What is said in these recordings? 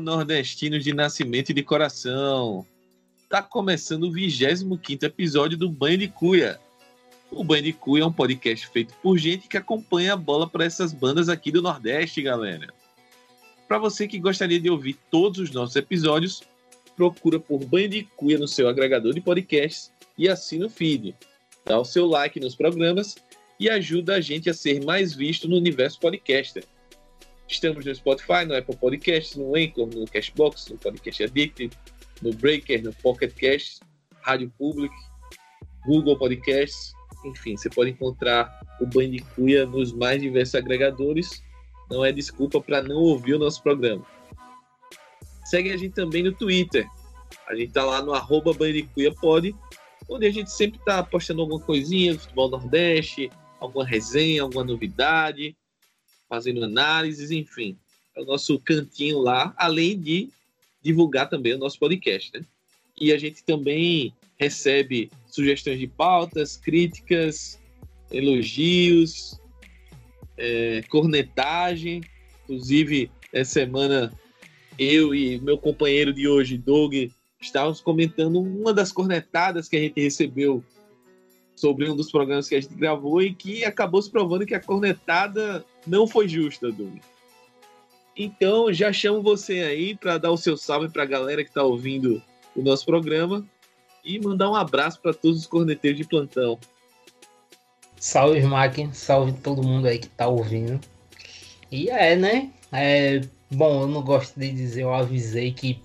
Nordestinos de nascimento e de coração! Tá começando o 25 episódio do Banho de Cuia. O Banho de Cuia é um podcast feito por gente que acompanha a bola para essas bandas aqui do Nordeste, galera. Para você que gostaria de ouvir todos os nossos episódios, procura por Banho de Cuia no seu agregador de podcasts e assina o feed. Dá o seu like nos programas e ajuda a gente a ser mais visto no universo podcaster. Estamos no Spotify, no Apple Podcasts, no Anchor, no Cashbox, no Podcast Addict, no Breaker, no Pocket Cast, Rádio Public, Google Podcasts, enfim, você pode encontrar o Bandicuia nos mais diversos agregadores. Não é desculpa para não ouvir o nosso programa. Segue a gente também no Twitter. A gente tá lá no arroba BandicuiaPod, onde a gente sempre tá postando alguma coisinha do futebol nordeste, alguma resenha, alguma novidade, fazendo análises, enfim. É o nosso cantinho lá, além de divulgar também o nosso podcast, né? E a gente também recebe sugestões de pautas, críticas, elogios, é, cornetagem. Inclusive, essa semana, eu e meu companheiro de hoje, Doug, estávamos comentando uma das cornetadas que a gente recebeu sobre um dos programas que a gente gravou e que acabou se provando que a cornetada não foi justa, Doug. Então, já chamo você aí para dar o seu salve para a galera que está ouvindo o nosso programa e mandar um abraço para todos os corneteiros de plantão. Salve, Smack, salve todo mundo aí que está ouvindo. E é, né? É, bom, eu não gosto de dizer, eu avisei que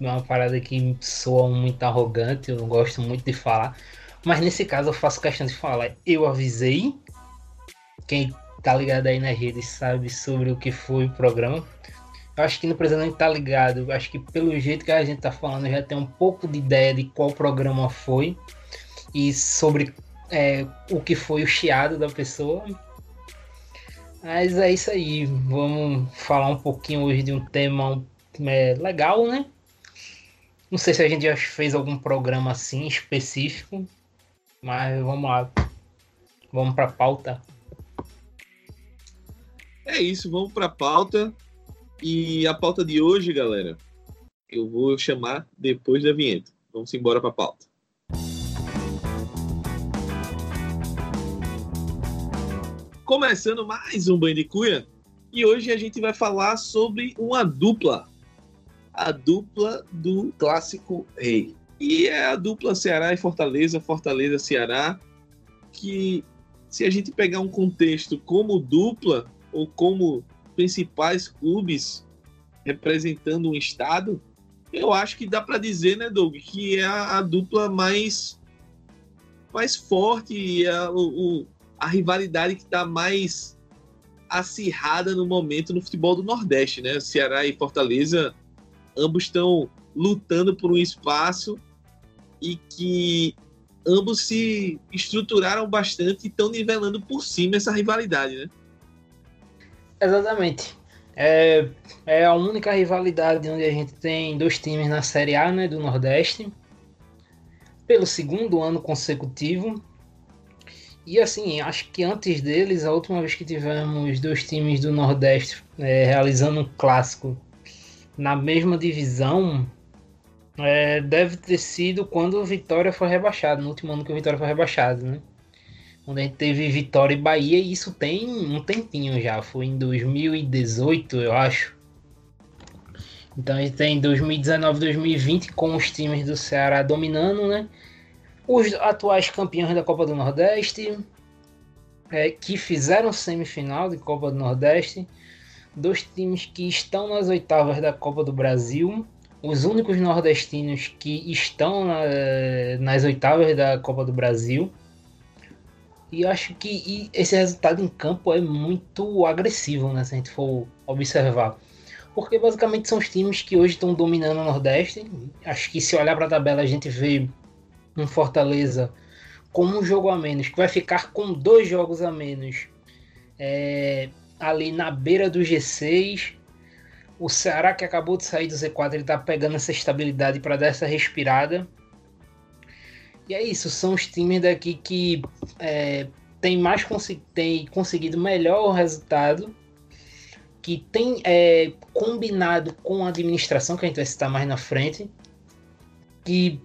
é uma parada que soa muito arrogante, eu não gosto muito de falar. Mas nesse caso eu faço questão de falar. Eu avisei. Quem tá ligado aí nas redes sabe sobre o que foi o programa. Eu acho que não precisa nem estar tá ligado. Eu acho que pelo jeito que a gente tá falando, já tem um pouco de ideia de qual programa foi e sobre é, o que foi o chiado da pessoa. Mas é isso aí. Vamos falar um pouquinho hoje de um tema é, legal, né? Não sei se a gente já fez algum programa assim específico, mas vamos lá. Vamos para pauta. É isso, vamos para a pauta. E a pauta de hoje, galera, eu vou chamar depois da vinheta. Vamos embora para a pauta. Começando mais um Bandicuia, e hoje a gente vai falar sobre uma dupla. A dupla do clássico rei. E é a dupla Ceará e Fortaleza, Fortaleza-Ceará, que se a gente pegar um contexto como dupla ou como principais clubes representando um estado, eu acho que dá para dizer, né, Doug, que é a, a, dupla mais mais forte e a, o, a rivalidade que está mais acirrada no momento no futebol do Nordeste, né? Ceará e Fortaleza ambos estão lutando por um espaço e que ambos se estruturaram bastante e estão nivelando por cima essa rivalidade, né? Exatamente. É, é a única rivalidade onde a gente tem dois times na Série A né, do Nordeste, pelo segundo ano consecutivo. E assim, acho que antes deles, a última vez que tivemos dois times do Nordeste é, realizando um clássico na mesma divisão é, deve ter sido quando o Vitória foi rebaixado, no último ano que o Vitória foi rebaixado, né? Quando a gente teve Vitória e Bahia, e isso tem um tempinho já, foi em 2018, eu acho. Então a gente tem 2019, 2020 com os times do Ceará dominando, né? Os atuais campeões da Copa do Nordeste, é, que fizeram semifinal de Copa do Nordeste, dois times que estão nas oitavas da Copa do Brasil os únicos nordestinos que estão na, nas oitavas da Copa do Brasil. E acho que esse resultado em campo é muito agressivo, né? Se a gente for observar. Porque basicamente são os times que hoje estão dominando o Nordeste. Acho que se olhar para a tabela a gente vê um Fortaleza com um jogo a menos, que vai ficar com dois jogos a menos é, ali na beira do G6 o Ceará, que acabou de sair do Z4, ele tá pegando essa estabilidade para dar essa respirada. E é isso, são os times daqui que é, tem mais tem conseguido melhor resultado, que tem é, combinado com a administração, que a gente vai citar mais na frente, que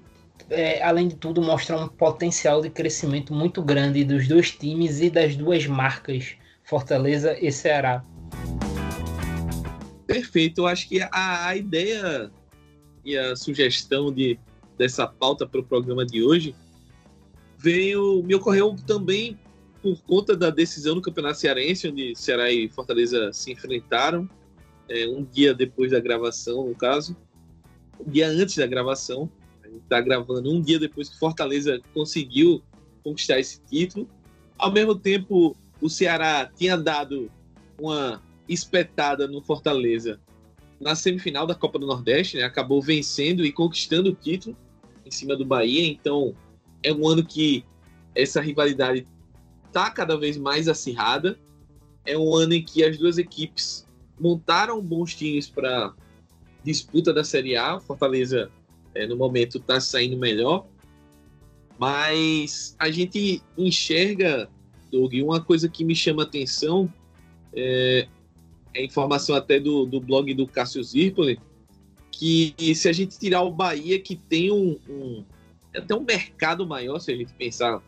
é, além de tudo mostra um potencial de crescimento muito grande dos dois times e das duas marcas, Fortaleza e Ceará. Perfeito, eu acho que a, a ideia e a sugestão de, dessa pauta para o programa de hoje veio, me ocorreu também por conta da decisão do Campeonato Cearense, onde Ceará e Fortaleza se enfrentaram, é, um dia depois da gravação, no caso, um dia antes da gravação, a gente está gravando um dia depois que Fortaleza conseguiu conquistar esse título. Ao mesmo tempo, o Ceará tinha dado uma espetada no Fortaleza na semifinal da Copa do Nordeste, né? acabou vencendo e conquistando o título em cima do Bahia. Então, é um ano que essa rivalidade está cada vez mais acirrada. É um ano em que as duas equipes montaram bons times para disputa da Série A. Fortaleza, é, no momento, está saindo melhor. Mas a gente enxerga, Doug, uma coisa que me chama atenção é, é informação até do, do blog do Cássio Zirpoli, que se a gente tirar o Bahia, que tem um, um até um mercado maior, se a gente pensar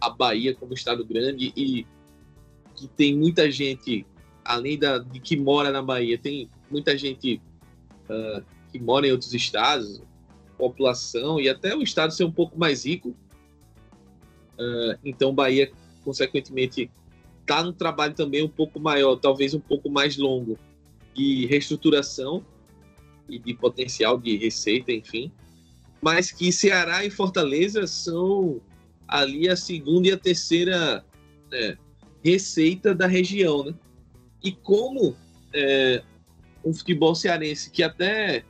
a Bahia como estado grande e que tem muita gente, além da, de que mora na Bahia, tem muita gente uh, que mora em outros estados, população e até o estado ser um pouco mais rico. Uh, então, Bahia, consequentemente, está num trabalho também um pouco maior, talvez um pouco mais longo, de reestruturação e de potencial de receita, enfim. Mas que Ceará e Fortaleza são ali a segunda e a terceira é, receita da região, né? E como é, um futebol cearense que até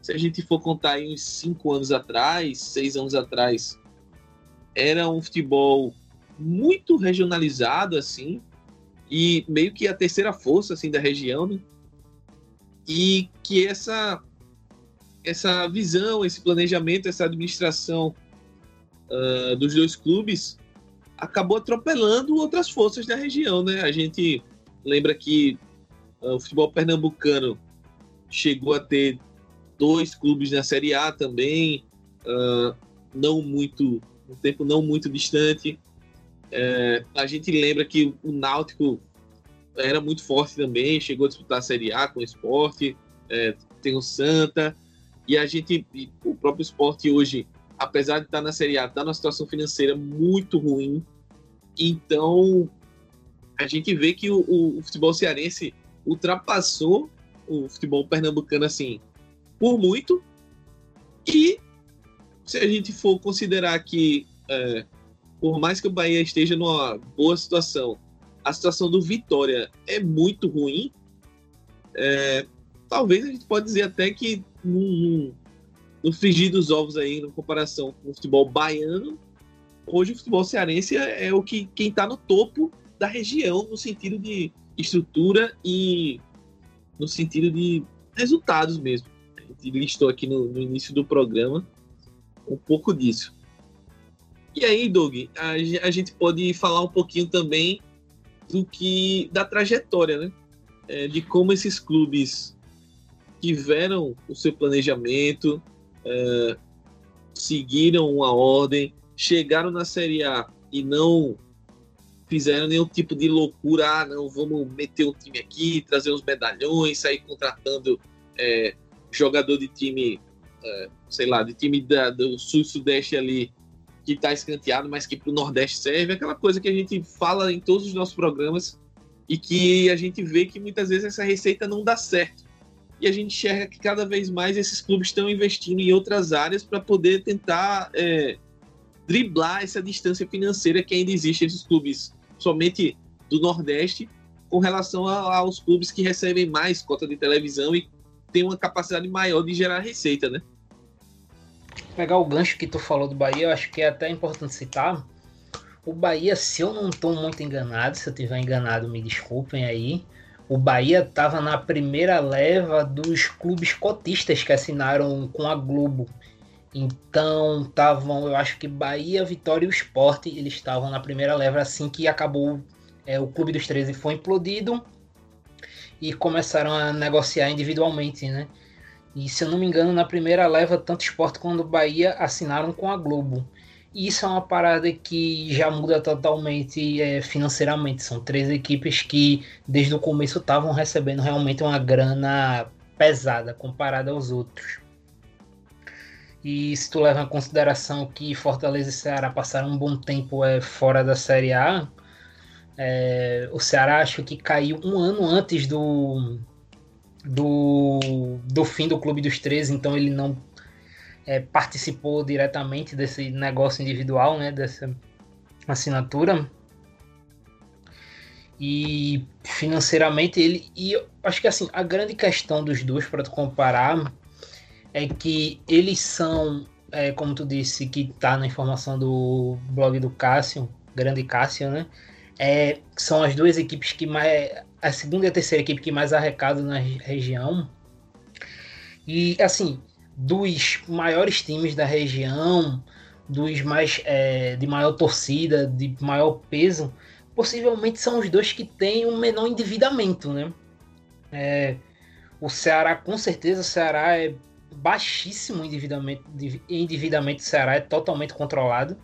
se a gente for contar aí uns cinco anos atrás, seis anos atrás, era um futebol muito regionalizado assim e meio que a terceira força assim da região, né? E que essa essa visão, esse planejamento, essa administração uh, dos dois clubes acabou atropelando outras forças da região, né? A gente lembra que uh, o futebol pernambucano chegou a ter dois clubes na Série A também, uh, não muito, um tempo não muito distante. É, a gente lembra que o Náutico era muito forte também, chegou a disputar a Série A com o esporte, é, tem o Santa, e a gente, o próprio esporte hoje apesar de estar na Série A, está numa situação financeira muito ruim. Então, a gente vê que o, o, o, futebol cearense ultrapassou o futebol pernambucano, assim, por muito. E se a gente for considerar que, é, por mais que o Bahia esteja numa boa situação, a situação do Vitória é muito ruim, é, talvez a gente pode dizer até que num, no frigir dos ovos aí, na comparação com o futebol baiano, hoje o futebol cearense é, é o que quem está no topo da região no sentido de estrutura e no sentido de resultados mesmo. A gente listou aqui no, no início do programa um pouco disso. E aí, Doug, a, a, gente pode falar um pouquinho também do que da trajetória, né? É, de como esses clubes tiveram o seu planejamento, é, seguiram uma ordem, chegaram na Série A e não fizeram nenhum tipo de loucura, ah, não, vamos meter um time aqui, trazer uns medalhões, sair contratando é, jogador de time, é, sei lá, de time da, do sul-sudeste ali, que está escanteado, mas que para o Nordeste serve, aquela coisa que a gente fala em todos os nossos programas e que a gente vê que muitas vezes essa receita não dá certo e a gente enxerga que cada vez mais esses clubes estão investindo em outras áreas para poder tentar é, driblar essa distância financeira que ainda existe entre os clubes, somente do Nordeste, com relação a, aos clubes que recebem mais cota de televisão e têm uma capacidade maior de gerar receita, né? Pegar o gancho que tu falou do Bahia, eu acho que é até importante citar. O Bahia, se eu não estou muito enganado, se eu estiver enganado, me desculpem aí o Bahia estava na primeira leva dos clubes cotistas que assinaram com a Globo. Então estavam, eu acho que Bahia, Vitória e o Sport, eles estavam na primeira leva assim que acabou é, o Clube dos 13 foi implodido. e começaram a negociar individualmente, né? E se eu não me engano, na primeira leva, tanto o Sport quanto Bahia assinaram com a Globo. E isso é uma parada que já muda totalmente é, financeiramente. São três equipes que desde o começo estavam recebendo realmente uma grana pesada comparada aos outros. E se tu leva em consideração que Fortaleza e Ceará passaram um bom tempo é, fora da Série A, é, o Ceará acho que caiu um ano antes do, do, do fim do Clube dos 13, então ele não é, participou diretamente desse negócio individual, né, dessa assinatura. E financeiramente ele. E acho que assim, a grande questão dos dois para tu comparar é que eles são, é, como tu disse, que tá na informação do blog do Cássio, grande Cássio, né? É, são as duas equipes que mais. A segunda e a terceira equipe que mais arrecada na região. E assim, dos maiores times da região, dos mais é, de maior torcida, de maior peso, possivelmente são os dois que têm o um menor endividamento, né? É, o Ceará, com certeza, o Ceará é baixíssimo endividamento, endividamento do Ceará é totalmente controlado.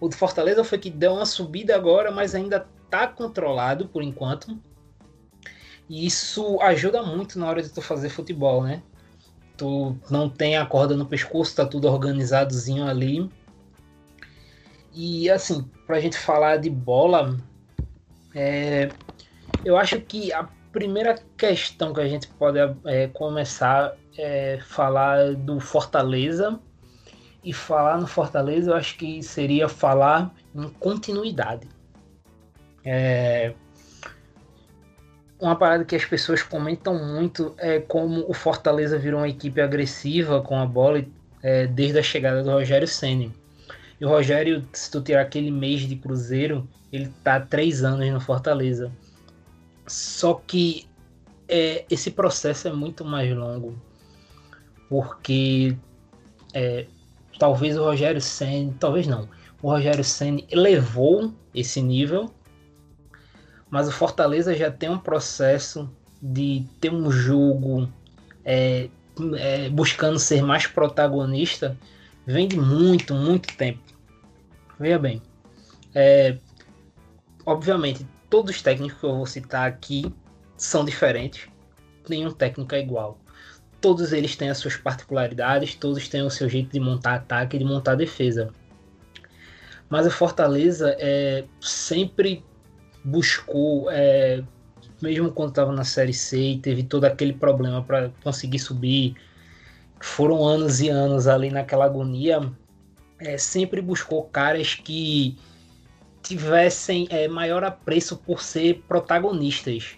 O do Fortaleza foi que deu uma subida agora, mas ainda está controlado por enquanto. E isso ajuda muito na hora de tu fazer futebol, né? Tu não tem a corda no pescoço, tá tudo organizadozinho ali. E assim, pra gente falar de bola, é, eu acho que a primeira questão que a gente pode é, começar é falar do Fortaleza. E falar no Fortaleza, eu acho que seria falar em continuidade. É, uma parada que as pessoas comentam muito é como o Fortaleza virou uma equipe agressiva com a bola é, desde a chegada do Rogério Senna. E o Rogério, se tu tirar aquele mês de Cruzeiro, ele tá há três anos no Fortaleza. Só que é, esse processo é muito mais longo. Porque é, talvez o Rogério Senna, talvez não, o Rogério Senna elevou esse nível, mas o Fortaleza já tem um processo de ter um jogo é, é, buscando ser mais protagonista, vem de muito, muito tempo. Veja bem, é, obviamente, todos os técnicos que eu vou citar aqui são diferentes, nenhum técnico é igual. Todos eles têm as suas particularidades, todos têm o seu jeito de montar ataque e de montar defesa. Mas o Fortaleza é, sempre buscou, é, mesmo quando estava na Série C e teve todo aquele problema para conseguir subir, foram anos e anos ali naquela agonia, é, sempre buscou caras que tivessem é, maior apreço por ser protagonistas,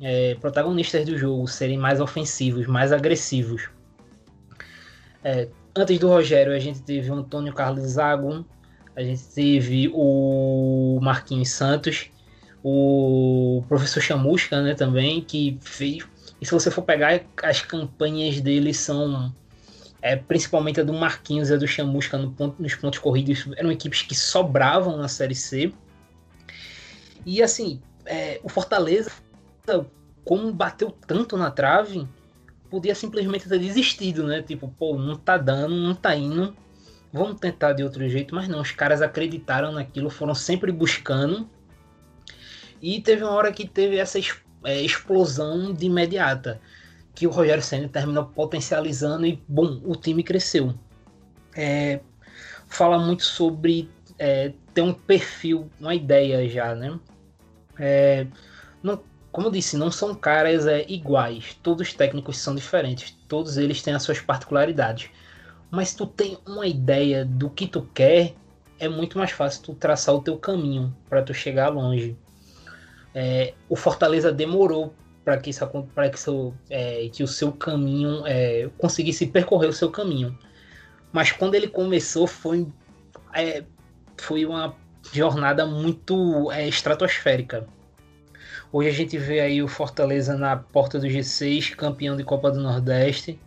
é, protagonistas do jogo, serem mais ofensivos, mais agressivos. É, antes do Rogério, a gente teve o Antônio Carlos Zago, a gente teve o Marquinhos Santos, o professor Chamusca, né, também, que fez. E se você for pegar, as campanhas dele são. É, principalmente a do Marquinhos e a do Chamusca no ponto, nos pontos corridos, eram equipes que sobravam na Série C. E assim, é, o Fortaleza, como bateu tanto na trave, podia simplesmente ter desistido, né? Tipo, pô, não tá dando, não tá indo, vamos tentar de outro jeito, mas não, os caras acreditaram naquilo, foram sempre buscando e teve uma hora que teve essa é, explosão de imediata, que o Rogério Senna terminou potencializando e, bom, o time cresceu. É, fala muito sobre é, ter um perfil, uma ideia já, né? É, não, como eu disse, não são caras é, iguais. Todos os técnicos são diferentes. Todos eles têm as suas particularidades. Mas tu tem uma ideia do que tu quer, é muito mais fácil tu traçar o teu caminho para tu chegar longe. É, o Fortaleza demorou para que, isso, pra que, é, que o seu caminho é, conseguisse percorrer o seu caminho. Mas quando ele começou foi, é, foi uma jornada muito é, estratosférica. Hoje a gente vê aí o Fortaleza na porta do G6, campeão de Copa do Nordeste,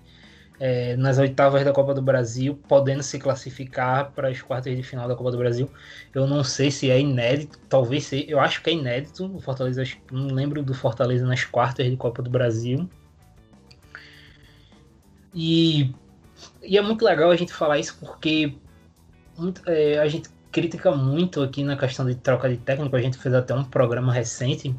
é, nas oitavas da Copa do Brasil, podendo se classificar para as quartas de final da Copa do Brasil. Eu não sei se é inédito, talvez seja, eu acho que é inédito. O Fortaleza, não lembro do Fortaleza nas quartas de Copa do Brasil. E, e é muito legal a gente falar isso porque muito, é, a gente critica muito aqui na questão de troca de técnico. A gente fez até um programa recente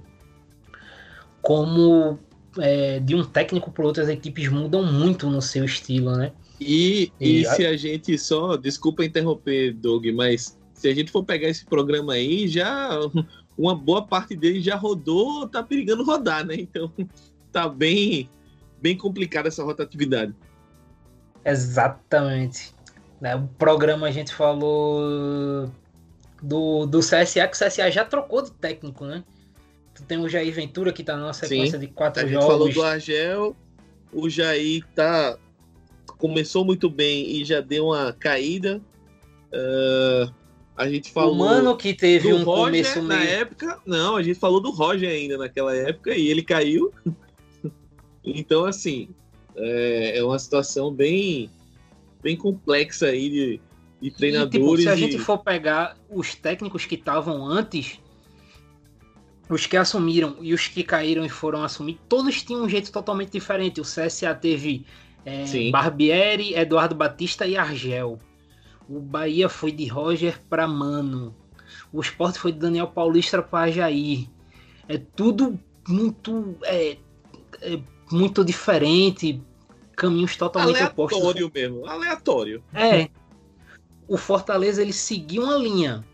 como é, de um técnico para outras equipes mudam muito no seu estilo, né? E, e, e se a... a gente só, desculpa interromper, Doug, mas se a gente for pegar esse programa aí, já uma boa parte dele já rodou, tá perigando rodar, né? Então tá bem, bem complicada essa rotatividade. Exatamente. Né? O programa a gente falou do, do CSA, que o CSA já trocou de técnico, né? Tu tem o Jair Ventura que tá na sequência Sim, de quatro a jogos. A gente falou do Argel, o Jair tá começou muito bem e já deu uma caída. Uh, a gente falou. O Mano que teve um Roger, começo na meio... época. Não, a gente falou do Roger ainda naquela época e ele caiu. então, assim, é, é, uma situação bem, bem complexa aí de, de treinadores. E, tipo, se a gente for pegar os técnicos que estavam antes, os que assumiram e os que caíram e foram assumir, todos tinham um jeito totalmente diferente. O CSA teve é, Barbieri, Eduardo Batista e Argel. O Bahia foi de Roger para Mano. O Sport foi de Daniel Paulista para Jair. É tudo muito é, é muito diferente, caminhos totalmente aleatório opostos. Aleatório mesmo, aleatório. É. O Fortaleza ele seguiu uma linha.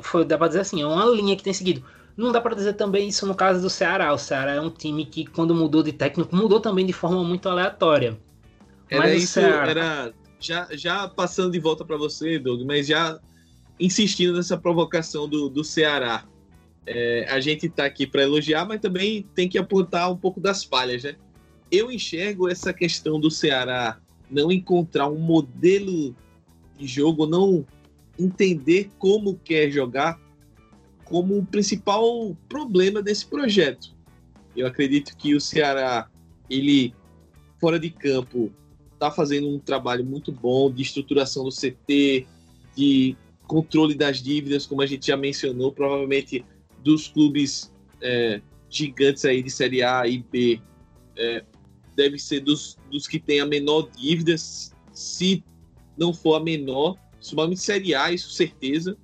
Foi, dá pra dizer assim, é uma linha que tem seguido. Não dá para dizer também isso no caso do Ceará. O Ceará é um time que, quando mudou de técnico, mudou também de forma muito aleatória. Era mas isso, Ceará... era já, já passando de volta para você, Doug, mas já insistindo nessa provocação do, do Ceará. É, a gente está aqui para elogiar, mas também tem que apontar um pouco das falhas, né? Eu enxergo essa questão do Ceará não encontrar um modelo de jogo, não entender como quer jogar, como o principal problema desse projeto. Eu acredito que o Ceará, ele fora de campo, está fazendo um trabalho muito bom de estruturação do CT, de controle das dívidas, como a gente já mencionou, provavelmente dos clubes é, gigantes aí de Série A e B, é, deve ser dos, dos que tem a menor dívida, se não for a menor, somente Série A, isso certeza.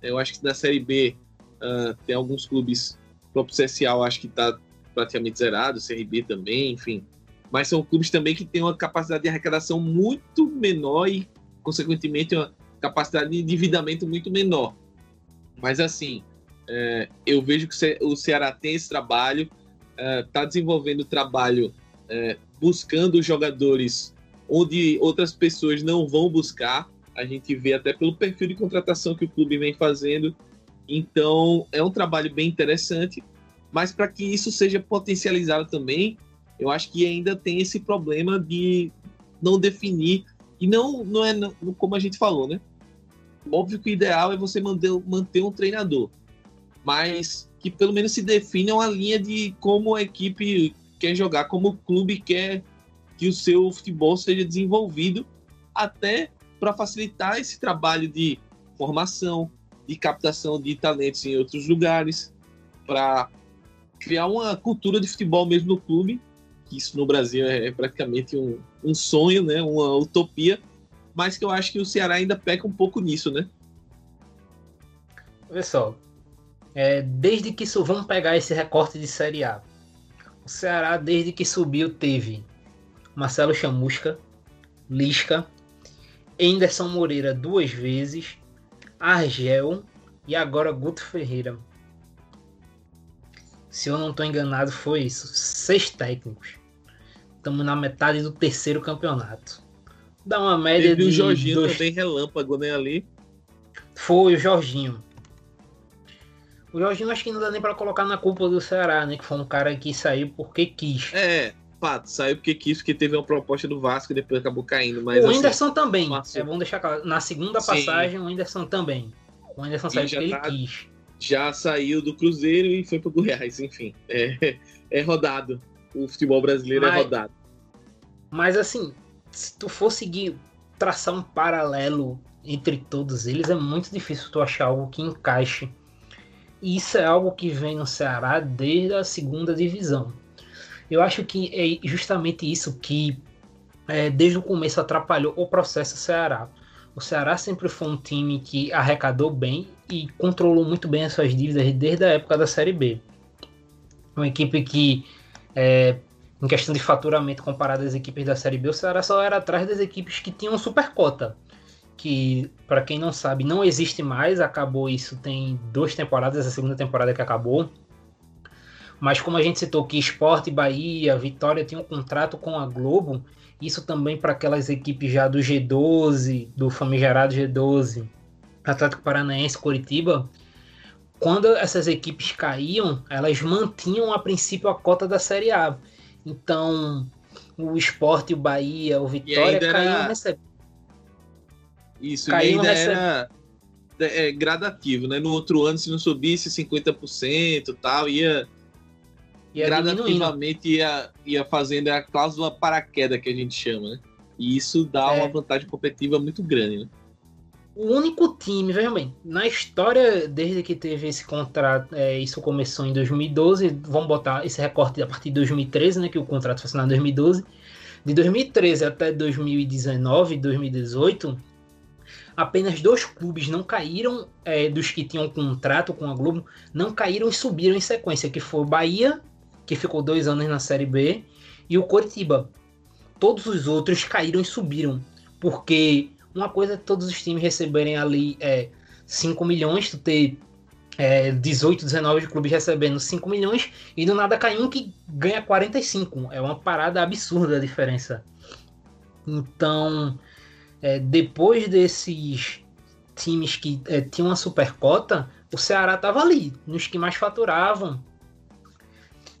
Eu acho que na Série B Uh, tem alguns clubes, o próprio CSA acho que está praticamente zerado, CRB também, enfim. Mas são clubes também que têm uma capacidade de arrecadação muito menor e, consequentemente, uma capacidade de endividamento muito menor. Mas, assim, é, eu vejo que o Ceará tem esse trabalho, está é, desenvolvendo o trabalho é, buscando jogadores onde outras pessoas não vão buscar. A gente vê até pelo perfil de contratação que o clube vem fazendo então, é um trabalho bem interessante, mas para que isso seja potencializado também, eu acho que ainda tem esse problema de não definir, e não, não é como a gente falou, né? Óbvio que o ideal é você manter, manter um treinador, mas que pelo menos se defina uma linha de como a equipe quer jogar, como o clube quer que o seu futebol seja desenvolvido, até para facilitar esse trabalho de formação, de captação de talentos em outros lugares, para criar uma cultura de futebol mesmo no clube, que isso no Brasil é, praticamente um, um sonho, né, uma utopia, mas que eu acho que o Ceará ainda peca um pouco nisso, né? Pessoal, é, desde que isso, vamos pegar esse recorte de Série A. O Ceará, desde que subiu, teve Marcelo Chamusca, Lisca, Anderson Moreira duas vezes, Argel e agora Guto Ferreira. Se eu não estou enganado, foi isso. Seis técnicos. Estamos na metade do terceiro campeonato. Dá uma média Teve de. o Jorginho dois... também relâmpago, né? Ali. Foi o Jorginho. O Jorginho acho que não dá nem para colocar na culpa do Ceará, né? Que foi um cara que saiu porque quis. É, saiu porque quis, porque teve uma proposta do Vasco e depois acabou caindo. Mas, o Whindersson assim, também. Passou. É bom deixar claro. Na segunda Sim. passagem, o Whindersson também. O Whindersson saiu porque tá, ele quis. Já saiu do Cruzeiro e foi pro Goiás, enfim. É, é rodado. O futebol brasileiro é mas, é rodado. Mas assim, se tu for seguir, traçar um paralelo entre todos eles, é muito difícil tu achar algo que encaixe. E isso é algo que vem no Ceará desde a segunda divisão. Eu acho que é justamente isso que é, desde o começo atrapalhou o processo Ceará. O Ceará sempre foi um time que arrecadou bem e controlou muito bem as suas dívidas desde a época da Série B. Uma equipe que, é, em questão de faturamento comparado às equipes da Série B, o Ceará só era atrás das equipes que tinham supercota. Que, para quem não sabe, não existe mais. Acabou isso tem duas temporadas, a segunda temporada que acabou. Mas como a gente citou que Esporte, Bahia, Vitória tinham um contrato com a Globo, isso também para aquelas equipes já do G12, do famigerado G12, Atlético Paranaense, Coritiba, quando essas equipes caíam, elas mantinham a princípio a cota da Série A. Então, o Esporte, o Bahia, o Vitória caíam era... Isso, caíam ainda receb... era é, gradativo, né? No outro ano, se não subisse 50% tal, ia ia gradativamente ia, ia fazendo a cláusula paraquedas que a gente chama, né? E isso dá é. uma vantagem competitiva muito grande, né? O único time, veja bem, na história, desde que teve esse contrato, é, isso começou em 2012, vamos botar esse recorte a partir de 2013, né, que o contrato foi assinado em 2012. De 2013 até 2019, 2018, apenas dois clubes não caíram, é, dos que tinham contrato com a Globo, não caíram e subiram em sequência, que foi o Bahia que ficou dois anos na Série B, e o Coritiba. Todos os outros caíram e subiram, porque uma coisa é todos os times receberem ali é, 5 milhões, tu ter é, 18, 19 clubes recebendo 5 milhões, e do nada cai um que ganha 45. É uma parada absurda a diferença. Então, é, depois desses times que é, tinham uma supercota, o Ceará estava ali, nos que mais faturavam,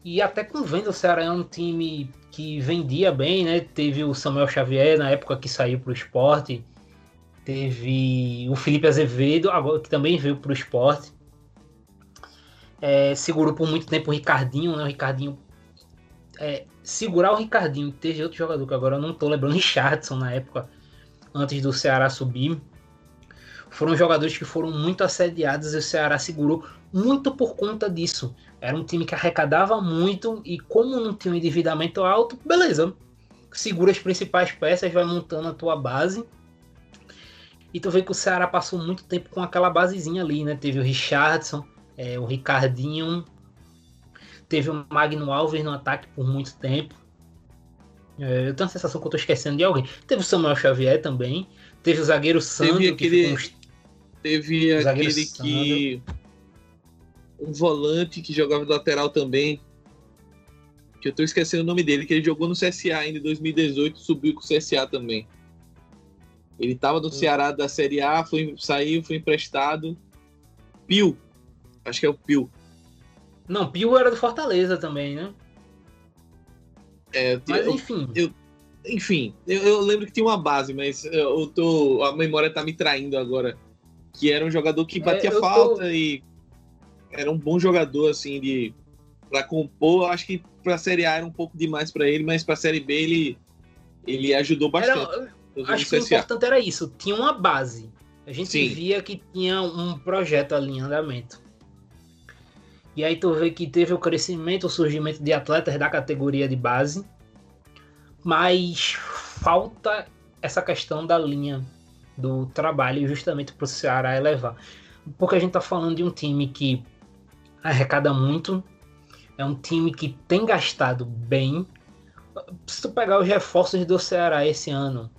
e até com venda, o Ceará é um time que vendia bem, né? Teve o Samuel Xavier na época que saiu para o esporte. Teve o Felipe Azevedo, agora que também veio para o esporte. É, segurou por muito tempo o Ricardinho, né? O Ricardinho. É, segurar o Ricardinho, teve outro jogador que agora eu não estou lembrando, Richardson na época, antes do Ceará subir. Foram jogadores que foram muito assediados e o Ceará segurou muito por conta disso. Era um time que arrecadava muito e como não tinha um endividamento alto, beleza. Segura as principais peças, vai montando a tua base. E tu vê que o Ceará passou muito tempo com aquela basezinha ali, né? Teve o Richardson, é, o Ricardinho, teve o Magno Alves no ataque por muito tempo. É, eu tenho a sensação que eu tô esquecendo de alguém. Teve o Samuel Xavier também. Teve o zagueiro Sandro. Teve aquele, uns... teve aquele que um volante que jogava de lateral também, que eu tô esquecendo o nome dele, que ele jogou no CSA ainda em 2018, subiu com o CSA também. Ele tava no hum. Ceará da Série A, foi, saiu, foi emprestado. Pio, acho que é o Pio. Não, Pio era do Fortaleza também, né? É, mas eu, enfim. Eu, enfim, eu, eu, lembro que tinha uma base, mas eu tô, a memória tá me traindo agora. Que era um jogador que é, batia é, falta tô... e era um bom jogador, assim, de para compor. Acho que para Série A era um pouco demais para ele, mas para Série B ele, ele ajudou bastante. Era, acho que o importante era isso, tinha uma base. A gente Sim. via que tinha um projeto ali em andamento. E aí tu vê que teve o crescimento, o surgimento de atletas da categoria de base, mas falta essa questão da linha do trabalho justamente para o Ceará elevar. Porque a gente tá falando de um time que arrecada muito. É um time que tem gastado bem. Se tu pegar os reforços do Ceará esse ano,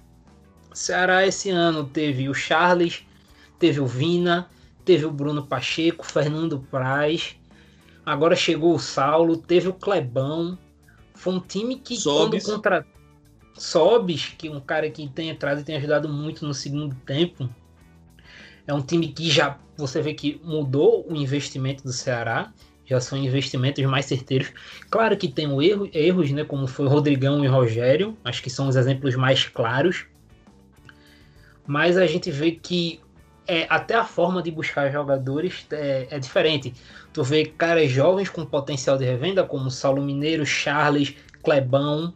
Ceará esse ano teve o Charles, teve o Vina, teve o Bruno Pacheco, Fernando Praz. Agora chegou o Saulo, teve o Clebão. Foi um time que Sobis. quando contra Sobis, que é um cara que tem entrado e tem ajudado muito no segundo tempo, é um time que já você vê que mudou o investimento do Ceará. Já são investimentos mais certeiros. Claro que tem erro, erros, né? Como foi Rodrigão e Rogério. Acho que são os exemplos mais claros. Mas a gente vê que é, até a forma de buscar jogadores é, é, diferente. Tu vê caras jovens com potencial de revenda, como Saulo Mineiro, Charles, Clebão.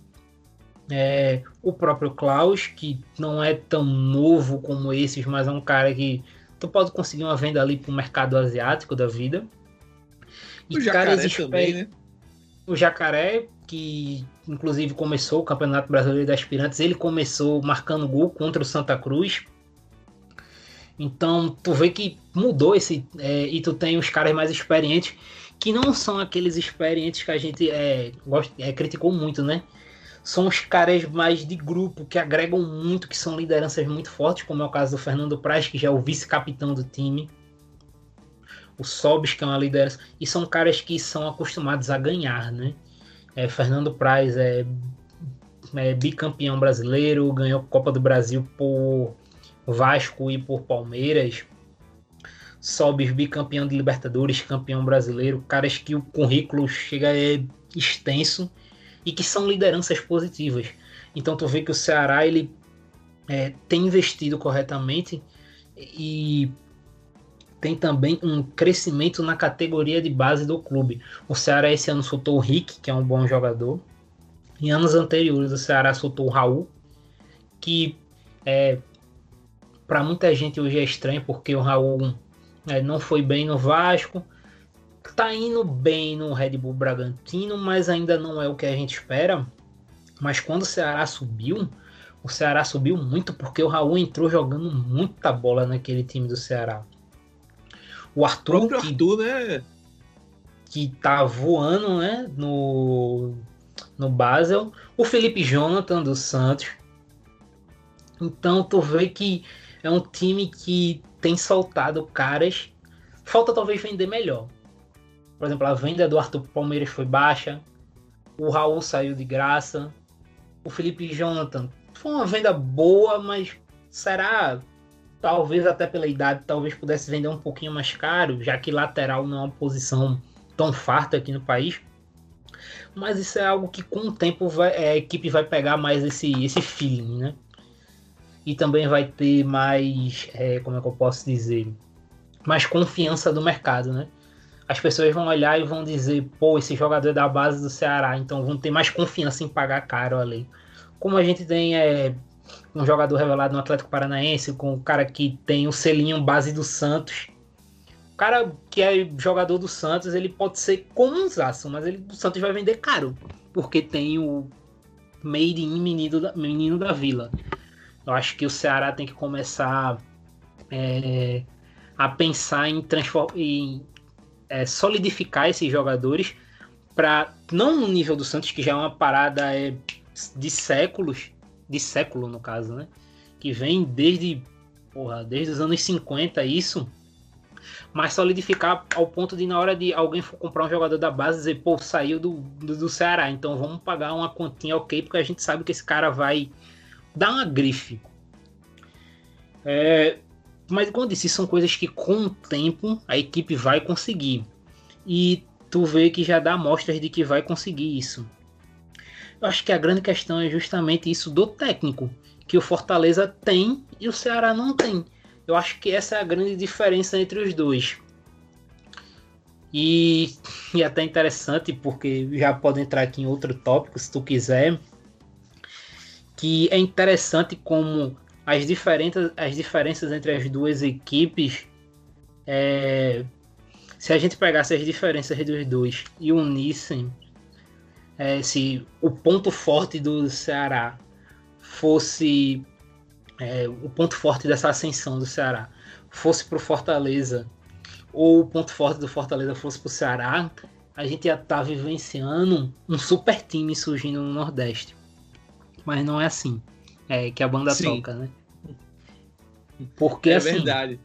É, o próprio Klaus, que não é tão novo como esses, mas é um cara que tu pode conseguir uma venda ali para o mercado asiático da vida. E o Jacaré também, né? O Jacaré, que inclusive começou o Campeonato Brasileiro de Aspirantes, ele começou marcando gol contra o Santa Cruz. Então, tu vê que mudou esse. É, e tu tem os caras mais experientes, que não são aqueles experientes que a gente é, gosta, é, criticou muito, né? São os caras mais de grupo, que agregam muito, que são lideranças muito fortes, como é o caso do Fernando Praz, que já é o vice-capitão do time. O Sobis, que é uma liderança. E são caras que são acostumados a ganhar, né? É, Fernando Praz é, é bicampeão brasileiro, ganhou Copa do Brasil por Vasco e por Palmeiras. Sobis bicampeão de Libertadores, campeão brasileiro, caras que o currículo chega é extenso e que são lideranças positivas. Então tu vê que o Ceará ele é, tem investido corretamente e tem também um crescimento na categoria de base do clube. O Ceará esse ano soltou o Rick, que é um bom jogador. Em anos anteriores, o Ceará soltou o Raul, que é, para muita gente hoje é estranho, porque o Raul é, não foi bem no Vasco, tá indo bem no Red Bull Bragantino, mas ainda não é o que a gente espera. Mas quando o Ceará subiu, o Ceará subiu muito porque o Raul entrou jogando muita bola naquele time do Ceará. O Arthur, o que, Arthur, né? Que tá voando, né? No, no Basel. O Felipe Jonathan do Santos. Então tu vê que é um time que tem soltado caras. Falta talvez vender melhor. Por exemplo, a venda do Arthur Palmeiras foi baixa. O Raul saiu de graça. O Felipe Jonathan foi uma venda boa, mas será talvez até pela idade, talvez pudesse vender um pouquinho mais caro, já que lateral não é uma posição tão farta aqui no país. Mas isso é algo que com o tempo vai, é, a equipe vai pegar mais esse, esse feeling, né? E também vai ter mais, é, como é que eu posso dizer, mais confiança do mercado, né? As pessoas vão olhar e vão dizer, pô, esse jogador é da base do Ceará, então vão ter mais confiança em pagar caro ali. Como a gente tem é, um jogador revelado no Atlético Paranaense, com o cara que tem o selinho base do Santos. O cara que é jogador do Santos, ele pode ser comunzaço, mas ele do Santos vai vender caro, porque tem o made in menino da, menino da vila. Eu acho que o Ceará tem que começar é, a pensar em, em é, solidificar esses jogadores para não no nível do Santos, que já é uma parada é, de séculos, de século no caso, né? Que vem desde, porra, desde os anos 50 isso, mas solidificar ao ponto de na hora de alguém for comprar um jogador da base dizer, pô, saiu do, do, do Ceará, então vamos pagar uma continha ok, porque a gente sabe que esse cara vai dar uma grife. É, mas como eu disse, são coisas que com o tempo a equipe vai conseguir. E tu vê que já dá amostras de que vai conseguir isso. Eu acho que a grande questão é justamente isso do técnico, que o Fortaleza tem e o Ceará não tem. Eu acho que essa é a grande diferença entre os dois. E, e até interessante, porque já pode entrar aqui em outro tópico, se tu quiser, que é interessante como as diferenças, as diferenças entre as duas equipes, é, se a gente pegasse as diferenças dos dois e unissem é, se o ponto forte do Ceará fosse é, o ponto forte dessa ascensão do Ceará fosse para o Fortaleza ou o ponto forte do Fortaleza fosse para o Ceará, a gente ia estar tá vivenciando um super time surgindo no Nordeste. Mas não é assim. É que a banda Sim. toca, né? Porque é assim, verdade.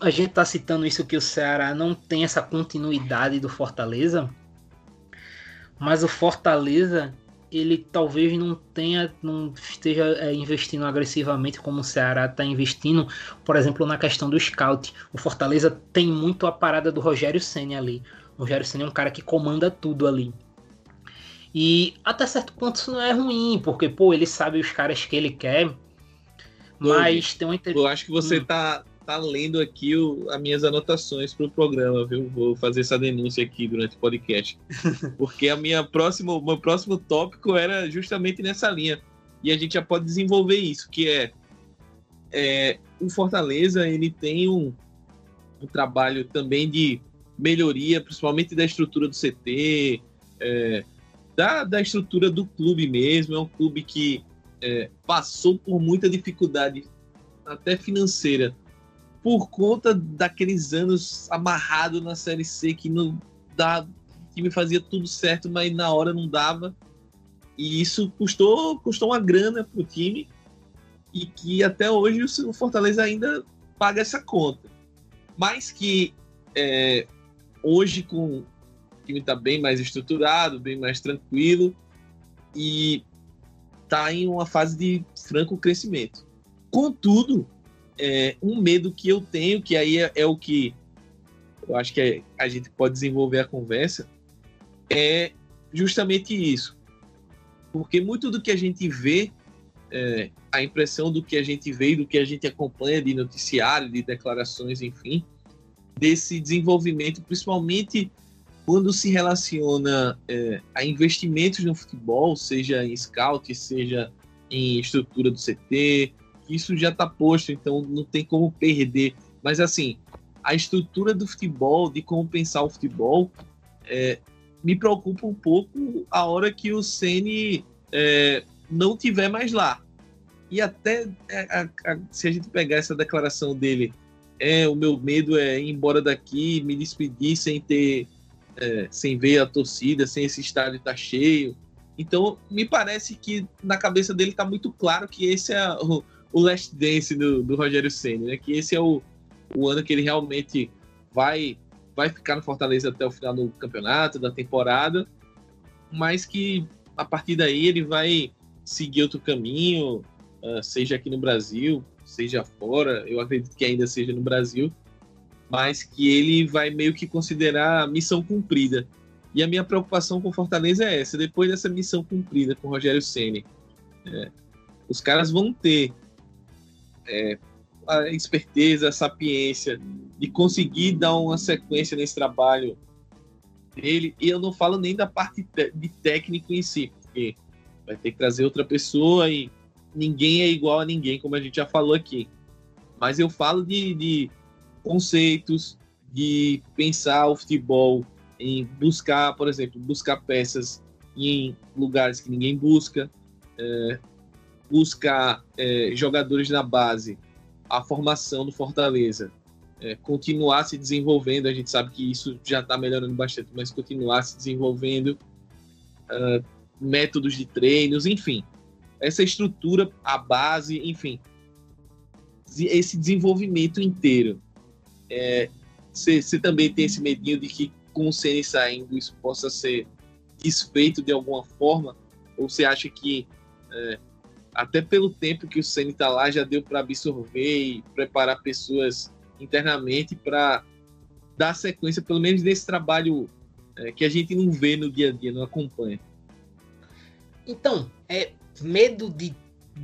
A gente tá citando isso que o Ceará não tem essa continuidade do Fortaleza, mas o Fortaleza ele talvez não tenha, não esteja é, investindo agressivamente como o Ceará está investindo, por exemplo, na questão do scout. O Fortaleza tem muito a parada do Rogério Senna ali. O Rogério Senna é um cara que comanda tudo ali. E até certo ponto isso não é ruim, porque pô, ele sabe os caras que ele quer. Mas tem uma Eu acho que você hum. tá tá lendo aqui o, as minhas anotações para o programa, viu? Vou fazer essa denúncia aqui durante o podcast. Porque a minha próxima, meu próximo tópico era justamente nessa linha. E a gente já pode desenvolver isso, que é, é o Fortaleza, ele tem um, um trabalho também de melhoria, principalmente da estrutura do CT, é, da, da estrutura do clube mesmo. É um clube que é, passou por muita dificuldade, até financeira, por conta daqueles anos amarrado na Série C que não dá, que me fazia tudo certo, mas na hora não dava. E isso custou, custou uma grana para o time e que até hoje o Fortaleza ainda paga essa conta. Mas que é, hoje com time está bem mais estruturado, bem mais tranquilo e está em uma fase de franco crescimento. Contudo, é, um medo que eu tenho, que aí é, é o que eu acho que é, a gente pode desenvolver a conversa, é justamente isso. Porque muito do que a gente vê, é, a impressão do que a gente vê e do que a gente acompanha de noticiário, de declarações, enfim, desse desenvolvimento, principalmente quando se relaciona é, a investimentos no futebol, seja em scout, seja em estrutura do CT, isso já está posto, então não tem como perder. Mas assim, a estrutura do futebol, de como pensar o futebol, é, me preocupa um pouco a hora que o Ceni é, não tiver mais lá. E até é, a, a, se a gente pegar essa declaração dele, é o meu medo é ir embora daqui, me despedir sem ter, é, sem ver a torcida, sem esse estádio estar tá cheio. Então, me parece que na cabeça dele está muito claro que esse é o, o Last Dance do, do Rogério Senna, né? Que esse é o, o ano que ele realmente vai vai ficar no Fortaleza até o final do campeonato, da temporada, mas que a partir daí ele vai seguir outro caminho, uh, seja aqui no Brasil, seja fora, eu acredito que ainda seja no Brasil, mas que ele vai meio que considerar a missão cumprida. E a minha preocupação com Fortaleza é essa, depois dessa missão cumprida com Rogério Ceni, é, os caras vão ter é, a esperteza, a sapiência de conseguir dar uma sequência nesse trabalho dele. E eu não falo nem da parte de técnico em si, porque vai ter que trazer outra pessoa e ninguém é igual a ninguém, como a gente já falou aqui. Mas eu falo de, de conceitos, de pensar o futebol, em buscar, por exemplo, buscar peças em lugares que ninguém busca, é, buscar é, jogadores na base, a formação do Fortaleza, é, continuar se desenvolvendo, a gente sabe que isso já está melhorando bastante, mas continuar se desenvolvendo, uh, métodos de treinos, enfim, essa estrutura, a base, enfim, esse desenvolvimento inteiro. Você é, também tem esse medinho de que com o CN saindo isso possa ser desfeito de alguma forma? Ou você acha que é, até pelo tempo que o Ceni está lá, já deu para absorver e preparar pessoas internamente para dar sequência, pelo menos nesse trabalho é, que a gente não vê no dia a dia, não acompanha. Então, é medo de,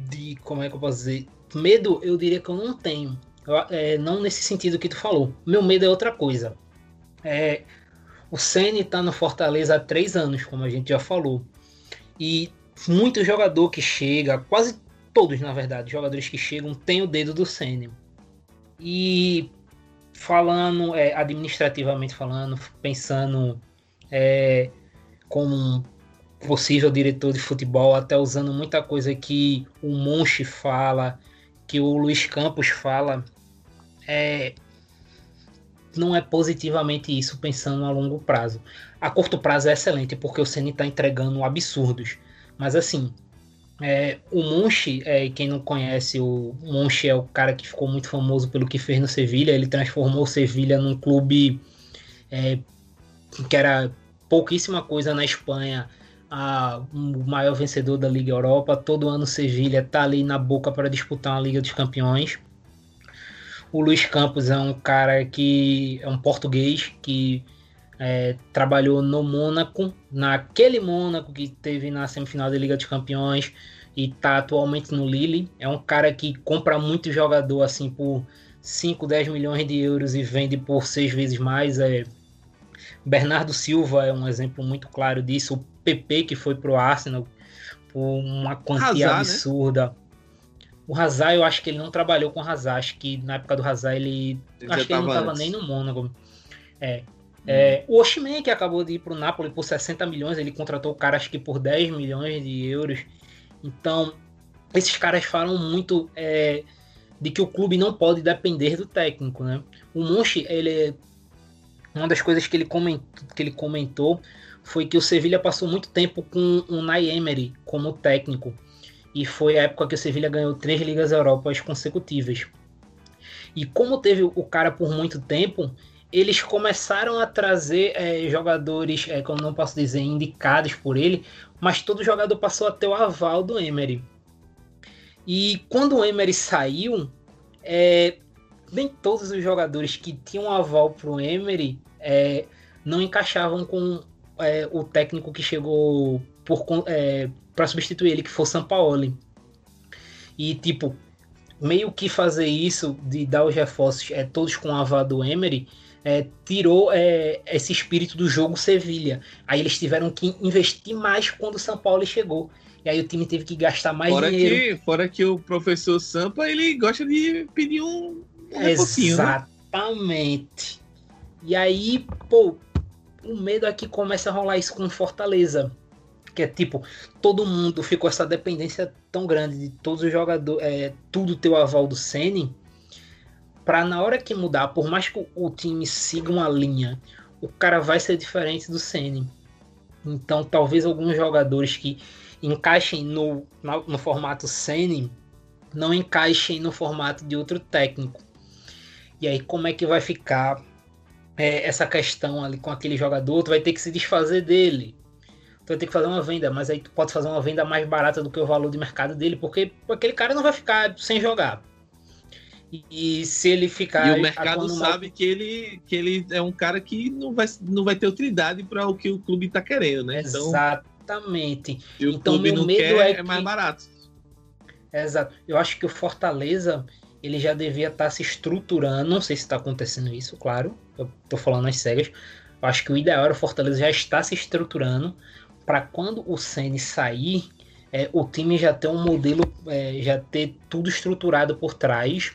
de como é que eu posso dizer? Medo, eu diria que eu não tenho. É, não nesse sentido que tu falou. Meu medo é outra coisa. É, o Ceni está no Fortaleza há três anos, como a gente já falou. E muito jogador que chega, quase todos na verdade, jogadores que chegam têm o dedo do Sênio. E falando, é, administrativamente falando, pensando é, como um possível diretor de futebol, até usando muita coisa que o Monchi fala, que o Luiz Campos fala, é, não é positivamente isso pensando a longo prazo. A curto prazo é excelente, porque o Ceni está entregando absurdos. Mas assim, é, o Monchi, é, quem não conhece, o Monchi é o cara que ficou muito famoso pelo que fez no Sevilha. Ele transformou o Sevilha num clube é, que era pouquíssima coisa na Espanha, a, o maior vencedor da Liga Europa. Todo ano o Sevilha está ali na boca para disputar uma Liga dos Campeões. O Luiz Campos é um cara que é um português que é, trabalhou no Mônaco, naquele Mônaco que teve na semifinal da Liga dos Campeões e está atualmente no Lille. É um cara que compra muito jogador assim por 5, 10 milhões de euros e vende por seis vezes mais. É... Bernardo Silva é um exemplo muito claro disso. O PP, que foi para o Arsenal por uma quantia Hazard, né? absurda. Né? O Hazard, eu acho que ele não trabalhou com o Hazard. Acho que na época do Hazard ele. ele acho que ele não estava nem no Mônaco. É. É, o Oshimen, que acabou de ir para o Napoli por 60 milhões, ele contratou o cara acho que por 10 milhões de euros. Então, esses caras falam muito é, de que o clube não pode depender do técnico, né? O Monchi, ele uma das coisas que ele comentou, que ele comentou foi que o Sevilha passou muito tempo com o Nay Emery como técnico e foi a época que o Sevilha ganhou três ligas Europas consecutivas. E como teve o cara por muito tempo, eles começaram a trazer é, jogadores, é, como não posso dizer, indicados por ele, mas todo jogador passou a ter o aval do Emery. E quando o Emery saiu, é, nem todos os jogadores que tinham aval para o Emery é, não encaixavam com é, o técnico que chegou para é, substituir ele, que foi o Sampaoli. E, tipo, meio que fazer isso, de dar os reforços é, todos com aval do Emery, é, tirou é, esse espírito do jogo Sevilha. Aí eles tiveram que investir mais quando o São Paulo chegou. E aí o time teve que gastar mais fora dinheiro. Que, fora que o professor Sampa, ele gosta de pedir um, um né? Exatamente. Né? E aí, pô, o medo é que começa a rolar isso com Fortaleza. Que é tipo, todo mundo ficou essa dependência tão grande de todos os jogadores, é, tudo ter o aval do Sene para na hora que mudar, por mais que o time siga uma linha, o cara vai ser diferente do Ceni. Então, talvez alguns jogadores que encaixem no, no formato Ceni não encaixem no formato de outro técnico. E aí, como é que vai ficar é, essa questão ali com aquele jogador? Tu vai ter que se desfazer dele. Tu vai ter que fazer uma venda, mas aí tu pode fazer uma venda mais barata do que o valor de mercado dele, porque aquele cara não vai ficar sem jogar. E, se ele ficar. E o mercado sabe mal... que, ele, que ele é um cara que não vai, não vai ter utilidade para o que o clube está querendo, né? Então, Exatamente. Se o então, clube meu não medo quer, é, que... é mais barato. Exato. Eu acho que o Fortaleza ele já devia estar tá se estruturando. Não sei se está acontecendo isso, claro. Eu tô falando as cegas. Eu acho que o ideal era o Fortaleza já estar se estruturando para quando o Ceni sair, é, o time já ter um modelo, é, já ter tudo estruturado por trás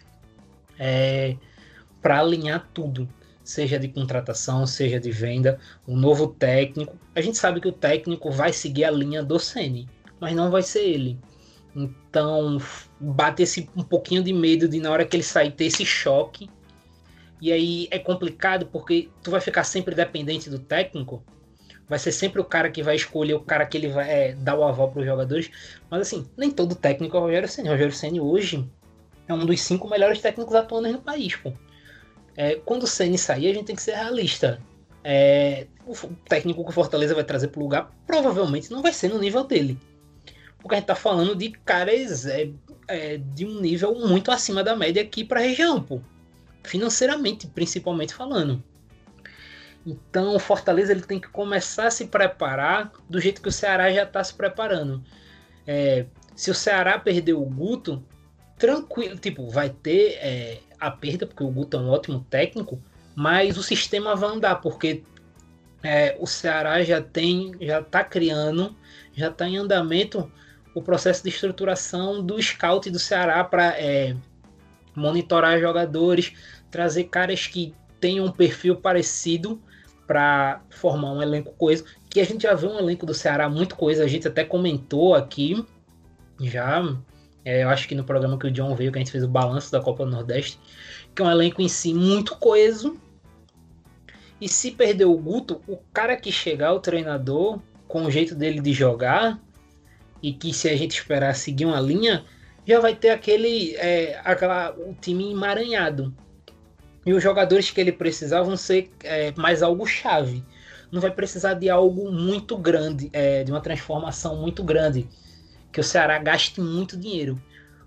é, para alinhar tudo, seja de contratação, seja de venda, um novo técnico. A gente sabe que o técnico vai seguir a linha do Ceni, mas não vai ser ele. Então bate esse um pouquinho de medo de na hora que ele sair ter esse choque. E aí é complicado porque tu vai ficar sempre dependente do técnico. Vai ser sempre o cara que vai escolher o cara que ele vai é, dar o aval para os jogadores. Mas assim, nem todo técnico é o Rogério Senna. O Rogério Senna hoje é um dos cinco melhores técnicos atuando no país, pô. É, quando o Ceni sair, a gente tem que ser realista. É, o técnico que o Fortaleza vai trazer pro lugar provavelmente não vai ser no nível dele. Porque a gente tá falando de caras é, é, de um nível muito acima da média aqui pra região, pô. Financeiramente, principalmente falando. Então o Fortaleza ele tem que começar a se preparar do jeito que o Ceará já está se preparando. É, se o Ceará perder o Guto, tranquilo, tipo, vai ter é, a perda, porque o Guto é um ótimo técnico, mas o sistema vai andar, porque é, o Ceará já tem, já está criando, já está em andamento o processo de estruturação do scout do Ceará para é, monitorar jogadores, trazer caras que tenham um perfil parecido para formar um elenco coeso, que a gente já vê um elenco do Ceará muito coisa, a gente até comentou aqui já é, eu acho que no programa que o John veio, que a gente fez o balanço da Copa do Nordeste, que é um elenco em si muito coeso. E se perder o Guto, o cara que chegar, o treinador, com o jeito dele de jogar, e que se a gente esperar seguir uma linha, já vai ter aquele é, aquela, o time emaranhado. E os jogadores que ele precisar vão ser é, mais algo chave. Não vai precisar de algo muito grande, é, de uma transformação muito grande que o Ceará gaste muito dinheiro.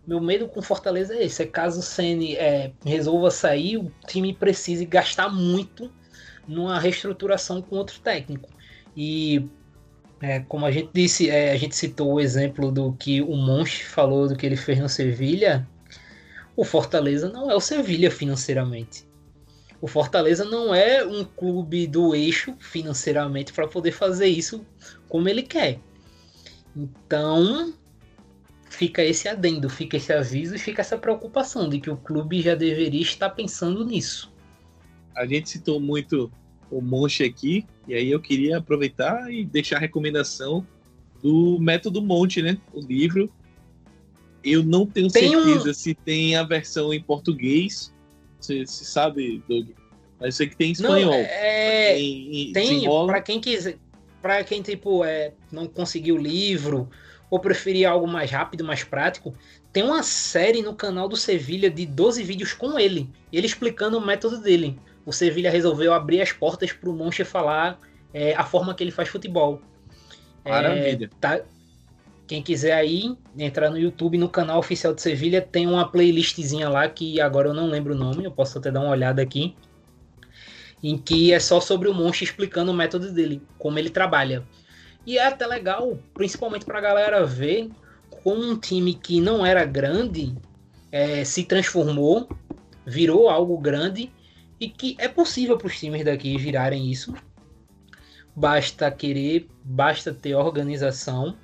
Meu medo com Fortaleza é esse: é caso o Ceni é, resolva sair, o time precise gastar muito numa reestruturação com outro técnico. E é, como a gente disse, é, a gente citou o exemplo do que o Monchi falou do que ele fez no Sevilha. O Fortaleza não é o Sevilha financeiramente. O Fortaleza não é um clube do eixo financeiramente para poder fazer isso como ele quer. Então, fica esse adendo, fica esse aviso e fica essa preocupação de que o clube já deveria estar pensando nisso. A gente citou muito o Monte aqui, e aí eu queria aproveitar e deixar a recomendação do Método Monte, né? O livro. Eu não tenho tem certeza um... se tem a versão em português. Você, sabe, Doug? Mas eu sei que tem em espanhol. Não, é... Tem, tem para quem quiser, para quem tipo é, não conseguiu o livro ou preferir algo mais rápido, mais prático, tem uma série no canal do Sevilha de 12 vídeos com ele, ele explicando o método dele. O Sevilha resolveu abrir as portas para o Monche falar é, a forma que ele faz futebol. É, Maravilha. É, tá, quem quiser aí entrar no YouTube, no canal oficial de Sevilha, tem uma playlistzinha lá que agora eu não lembro o nome, eu posso até dar uma olhada aqui. Em que é só sobre o Monche explicando o método dele, como ele trabalha. E é até legal, principalmente para a galera ver como um time que não era grande é, se transformou, virou algo grande e que é possível para os times daqui virarem isso. Basta querer, basta ter organização.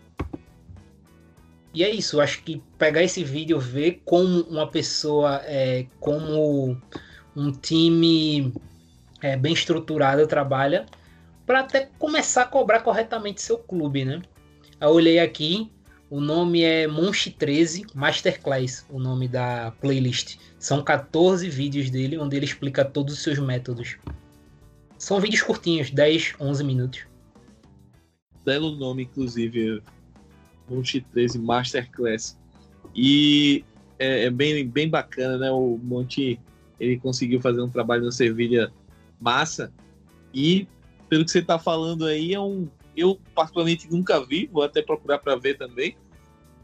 E é isso, acho que pegar esse vídeo, ver como uma pessoa, é, como um time é, bem estruturado trabalha, para até começar a cobrar corretamente seu clube, né? Eu olhei aqui, o nome é Monchi 13 Masterclass, o nome da playlist. São 14 vídeos dele onde ele explica todos os seus métodos. São vídeos curtinhos, 10, 11 minutos. Belo nome, inclusive, Monchi 13 Masterclass. E é, é, bem, bem bacana, né? O Monte ele conseguiu fazer um trabalho no Sevilha massa. E pelo que você está falando aí, é um. Eu, particularmente, nunca vi, vou até procurar para ver também.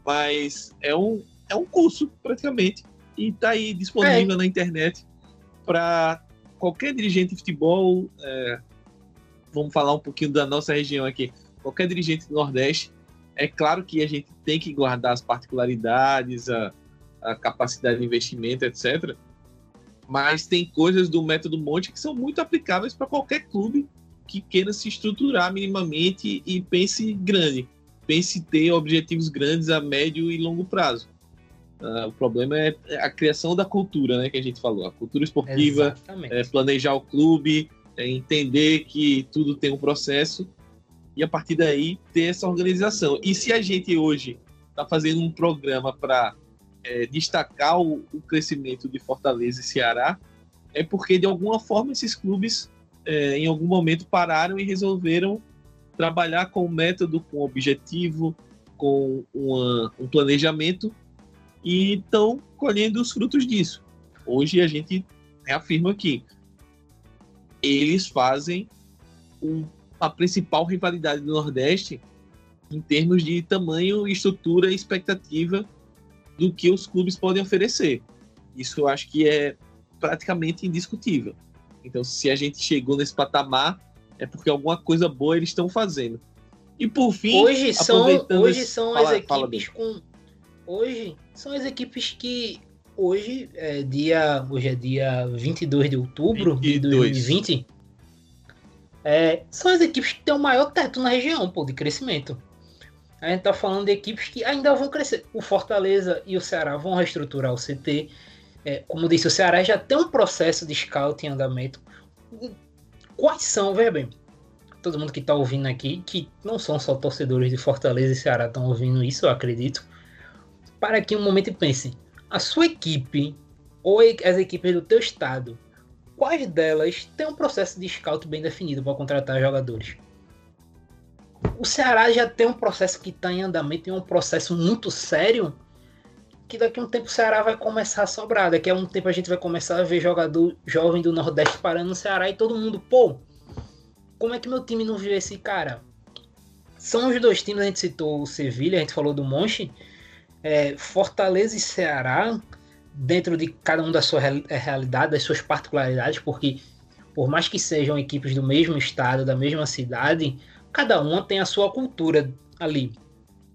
Mas é um, é um curso, praticamente. E está aí disponível é. na internet para qualquer dirigente de futebol. É, vamos falar um pouquinho da nossa região aqui. Qualquer dirigente do Nordeste. É claro que a gente tem que guardar as particularidades, a, a capacidade de investimento, etc. Mas tem coisas do método Monte que são muito aplicáveis para qualquer clube que queira se estruturar minimamente e pense grande, pense ter objetivos grandes a médio e longo prazo. Uh, o problema é a criação da cultura, né, que a gente falou, a cultura esportiva, é, planejar o clube, é, entender que tudo tem um processo e a partir daí ter essa organização. E se a gente hoje está fazendo um programa para é, destacar o, o, crescimento de Fortaleza e Ceará, é porque de alguma forma esses clubes é, em algum momento pararam e resolveram trabalhar com método, com objetivo, com uma, um planejamento e estão colhendo os frutos disso. Hoje a gente reafirma que eles fazem um, a principal rivalidade do Nordeste em termos de tamanho, estrutura e expectativa do que os clubes podem oferecer. Isso eu acho que é praticamente indiscutível. Então, se a gente chegou nesse patamar, é porque alguma coisa boa eles estão fazendo. E por fim, hoje são, hoje são as equipes com hoje são as equipes que hoje é dia hoje é dia 22 de outubro 22. de 2020. É, são as equipes que têm o maior teto na região, pô, de crescimento. A gente tá falando de equipes que ainda vão crescer. O Fortaleza e o Ceará vão reestruturar o CT é, como disse, o Ceará já tem um processo de scout em andamento. Quais são, veja bem, todo mundo que está ouvindo aqui, que não são só torcedores de Fortaleza e Ceará estão ouvindo isso, eu acredito, para aqui um momento pense, a sua equipe ou as equipes do teu estado, quais delas tem um processo de scout bem definido para contratar jogadores? O Ceará já tem um processo que está em andamento e um processo muito sério que daqui a um tempo o Ceará vai começar a sobrar. Daqui a um tempo a gente vai começar a ver jogador jovem do Nordeste parando no Ceará e todo mundo, pô, como é que meu time não viu esse cara? São os dois times, a gente citou o Sevilha, a gente falou do Monche, é, Fortaleza e Ceará, dentro de cada um da sua é, realidade, das suas particularidades, porque por mais que sejam equipes do mesmo estado, da mesma cidade, cada uma tem a sua cultura ali.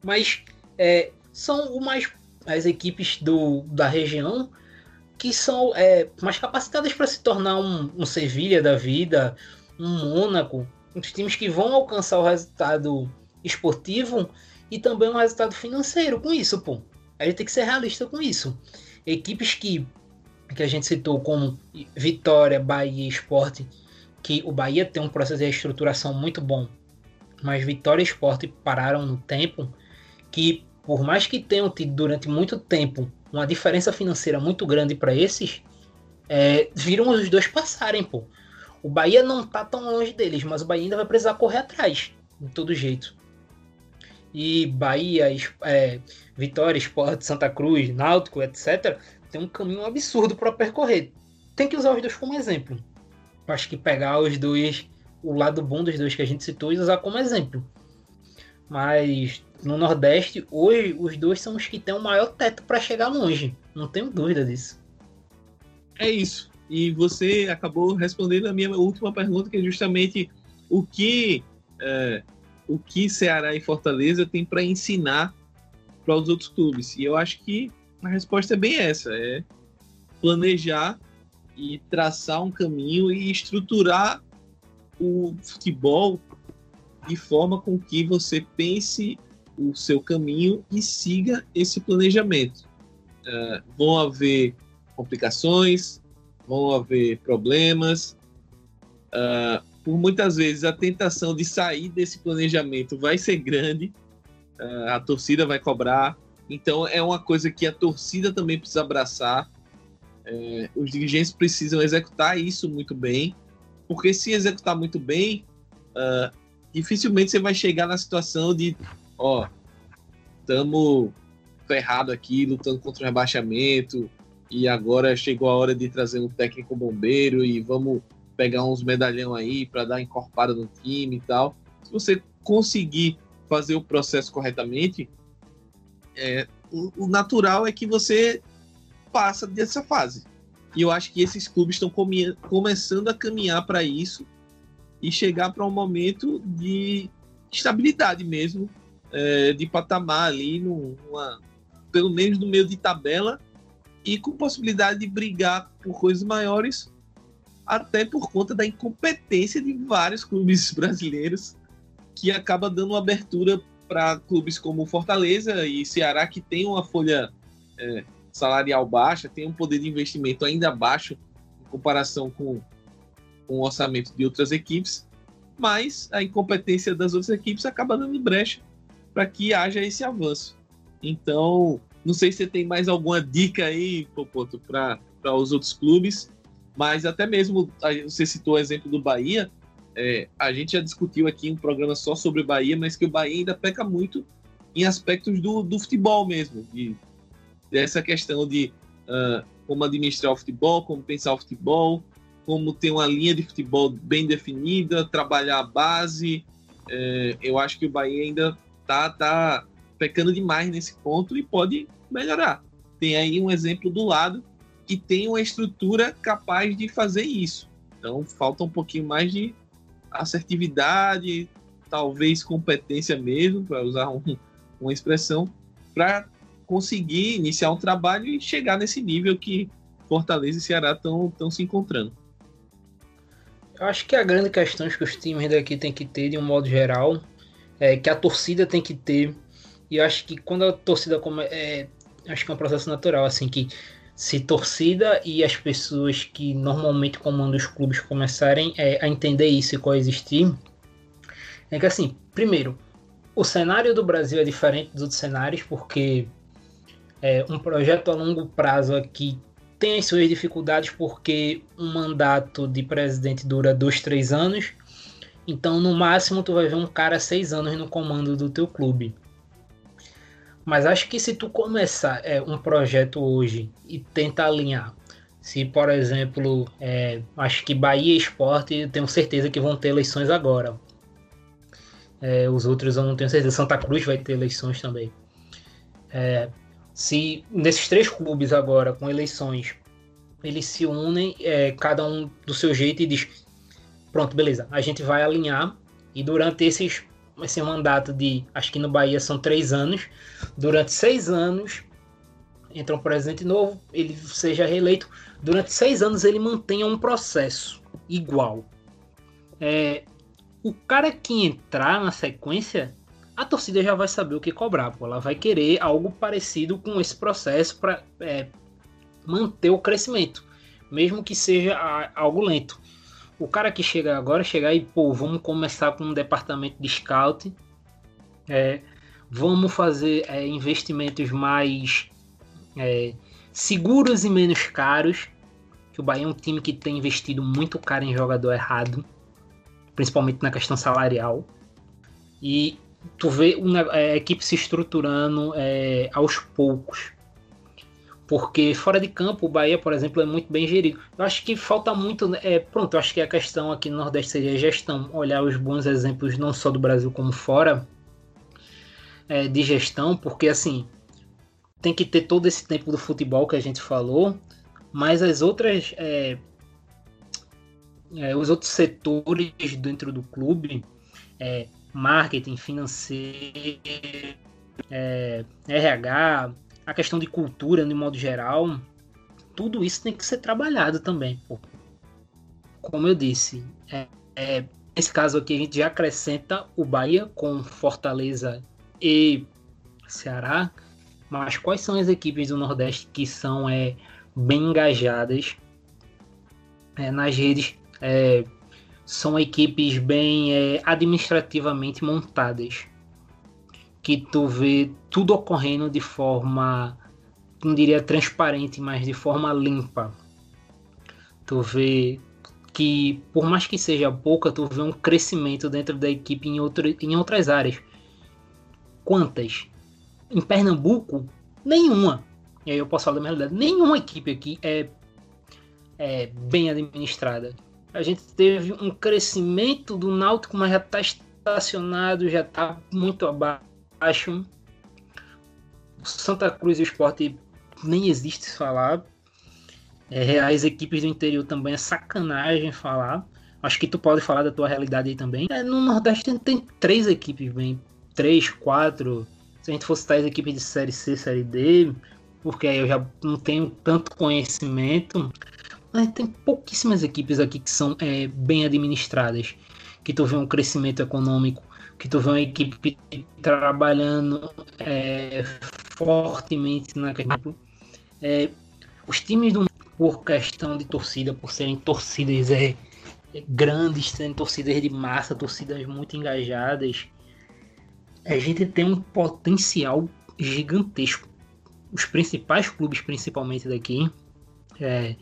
Mas é, são o mais as equipes do, da região que são é, mais capacitadas para se tornar um, um Sevilha da vida, um Mônaco, uns times que vão alcançar o resultado esportivo e também um resultado financeiro com isso, pô. A gente tem que ser realista com isso. Equipes que, que a gente citou como Vitória, Bahia e Esporte, que o Bahia tem um processo de reestruturação muito bom, mas Vitória e Esporte pararam no tempo que, por mais que tenham tido durante muito tempo uma diferença financeira muito grande para esses, é, viram os dois passarem, pô. O Bahia não tá tão longe deles, mas o Bahia ainda vai precisar correr atrás, de todo jeito. E Bahia, é, Vitória, Esporte, Santa Cruz, Náutico, etc., tem um caminho absurdo para percorrer. Tem que usar os dois como exemplo. Acho que pegar os dois, o lado bom dos dois que a gente citou e usar como exemplo. Mas no Nordeste, hoje, os dois são os que têm o maior teto para chegar longe. Não tenho dúvida disso. É isso. E você acabou respondendo a minha última pergunta, que é justamente o que é, o que Ceará e Fortaleza tem para ensinar para os outros clubes. E eu acho que a resposta é bem essa: é planejar e traçar um caminho e estruturar o futebol de forma com que você pense o seu caminho e siga esse planejamento. Uh, vão haver complicações, vão haver problemas. Uh, por muitas vezes a tentação de sair desse planejamento vai ser grande, uh, a torcida vai cobrar. Então é uma coisa que a torcida também precisa abraçar. É, os dirigentes precisam executar isso muito bem, porque se executar muito bem, uh, dificilmente você vai chegar na situação de, ó, estamos ferrado aqui, lutando contra o rebaixamento, e agora chegou a hora de trazer um técnico bombeiro e vamos pegar uns medalhão aí para dar encorpada no time e tal. Se você conseguir fazer o processo corretamente, é, o, o, natural é que você passa dessa fase. E eu acho que esses clubes estão começando a caminhar para isso e chegar para um momento de estabilidade mesmo, é, de patamar ali, numa, pelo menos no meio de tabela, e com possibilidade de brigar por coisas maiores, até por conta da incompetência de vários clubes brasileiros, que acaba dando uma abertura para clubes como Fortaleza e Ceará, que tem uma folha é, salarial baixa, tem um poder de investimento ainda baixo em comparação com com o orçamento de outras equipes, mas a incompetência das outras equipes acaba dando brecha para que haja esse avanço. Então, não sei se você tem mais alguma dica aí, Popoto, para os outros clubes, mas até mesmo você citou o exemplo do Bahia. É, a gente já discutiu aqui um programa só sobre o Bahia, mas que o Bahia ainda peca muito em aspectos do, do futebol mesmo, de, dessa questão de uh, como administrar o futebol, como pensar o futebol, como ter uma linha de futebol bem definida, trabalhar a base. É, eu acho que o Bahia ainda tá, tá pecando demais nesse ponto e pode melhorar. Tem aí um exemplo do lado que tem uma estrutura capaz de fazer isso. Então falta um pouquinho mais de assertividade, talvez competência mesmo, para usar um, uma expressão, para conseguir iniciar um trabalho e chegar nesse nível que Fortaleza e Ceará estão se encontrando. Eu acho que a grande questão que os times daqui tem que ter, de um modo geral, é que a torcida tem que ter. E eu acho que quando a torcida come, é, acho que é um processo natural, assim, que se torcida e as pessoas que normalmente comandam os clubes começarem é, a entender isso e coexistir, é que assim, primeiro, o cenário do Brasil é diferente dos outros cenários, porque é, um projeto a longo prazo aqui tem as suas dificuldades porque um mandato de presidente dura dois, três anos. Então, no máximo, tu vai ver um cara seis anos no comando do teu clube. Mas acho que se tu começar é, um projeto hoje e tentar alinhar, se por exemplo, é, acho que Bahia Esporte, tenho certeza que vão ter eleições agora. É, os outros eu não tenho certeza. Santa Cruz vai ter eleições também. É, se nesses três clubes agora, com eleições, eles se unem, é, cada um do seu jeito e diz: pronto, beleza, a gente vai alinhar e durante esses esse mandato de, acho que no Bahia são três anos, durante seis anos entra um presidente novo, ele seja reeleito, durante seis anos ele mantenha um processo igual. É, o cara que entrar na sequência, a torcida já vai saber o que cobrar, pô. ela vai querer algo parecido com esse processo para é, manter o crescimento, mesmo que seja algo lento. O cara que chega agora, chegar e, pô, vamos começar com um departamento de scout, é, vamos fazer é, investimentos mais é, seguros e menos caros. Que o Bahia é um time que tem investido muito caro em jogador errado, principalmente na questão salarial. E tu vê uma, é, a equipe se estruturando é, aos poucos. Porque fora de campo, o Bahia, por exemplo, é muito bem gerido. Eu acho que falta muito. É, pronto, eu acho que a questão aqui no Nordeste seria gestão. Olhar os bons exemplos, não só do Brasil como fora, é, de gestão, porque assim tem que ter todo esse tempo do futebol que a gente falou, mas as outras é, é, os outros setores dentro do clube, é, marketing, financeiro, é, RH, a questão de cultura de modo geral, tudo isso tem que ser trabalhado também. Pô. Como eu disse, é, é, nesse caso aqui a gente já acrescenta o Bahia com Fortaleza e Ceará, mas quais são as equipes do Nordeste que são é, bem engajadas é, nas redes? É, são equipes bem é, administrativamente montadas, que tu vê tudo ocorrendo de forma, não diria transparente, mas de forma limpa. Tu vê que, por mais que seja pouca, tu vê um crescimento dentro da equipe em, outro, em outras áreas Quantas? Em Pernambuco, nenhuma. E aí eu posso falar da minha realidade. Nenhuma equipe aqui é, é bem administrada. A gente teve um crescimento do Náutico, mas já está estacionado, já está muito abaixo. Santa Cruz e o Esporte nem existe falar. É, as equipes do interior também é sacanagem falar. Acho que tu pode falar da tua realidade aí também. É, no Nordeste tem, tem três equipes bem 3, 4. Se a gente fosse as equipes de Série C, Série D, porque aí eu já não tenho tanto conhecimento. Mas tem pouquíssimas equipes aqui que são é, bem administradas, que tu vê um crescimento econômico, que tu vê uma equipe trabalhando é, fortemente na é, os times do por questão de torcida, por serem torcidas é, grandes, serem torcidas de massa, torcidas muito engajadas, a gente tem um potencial gigantesco. Os principais clubes, principalmente daqui, é,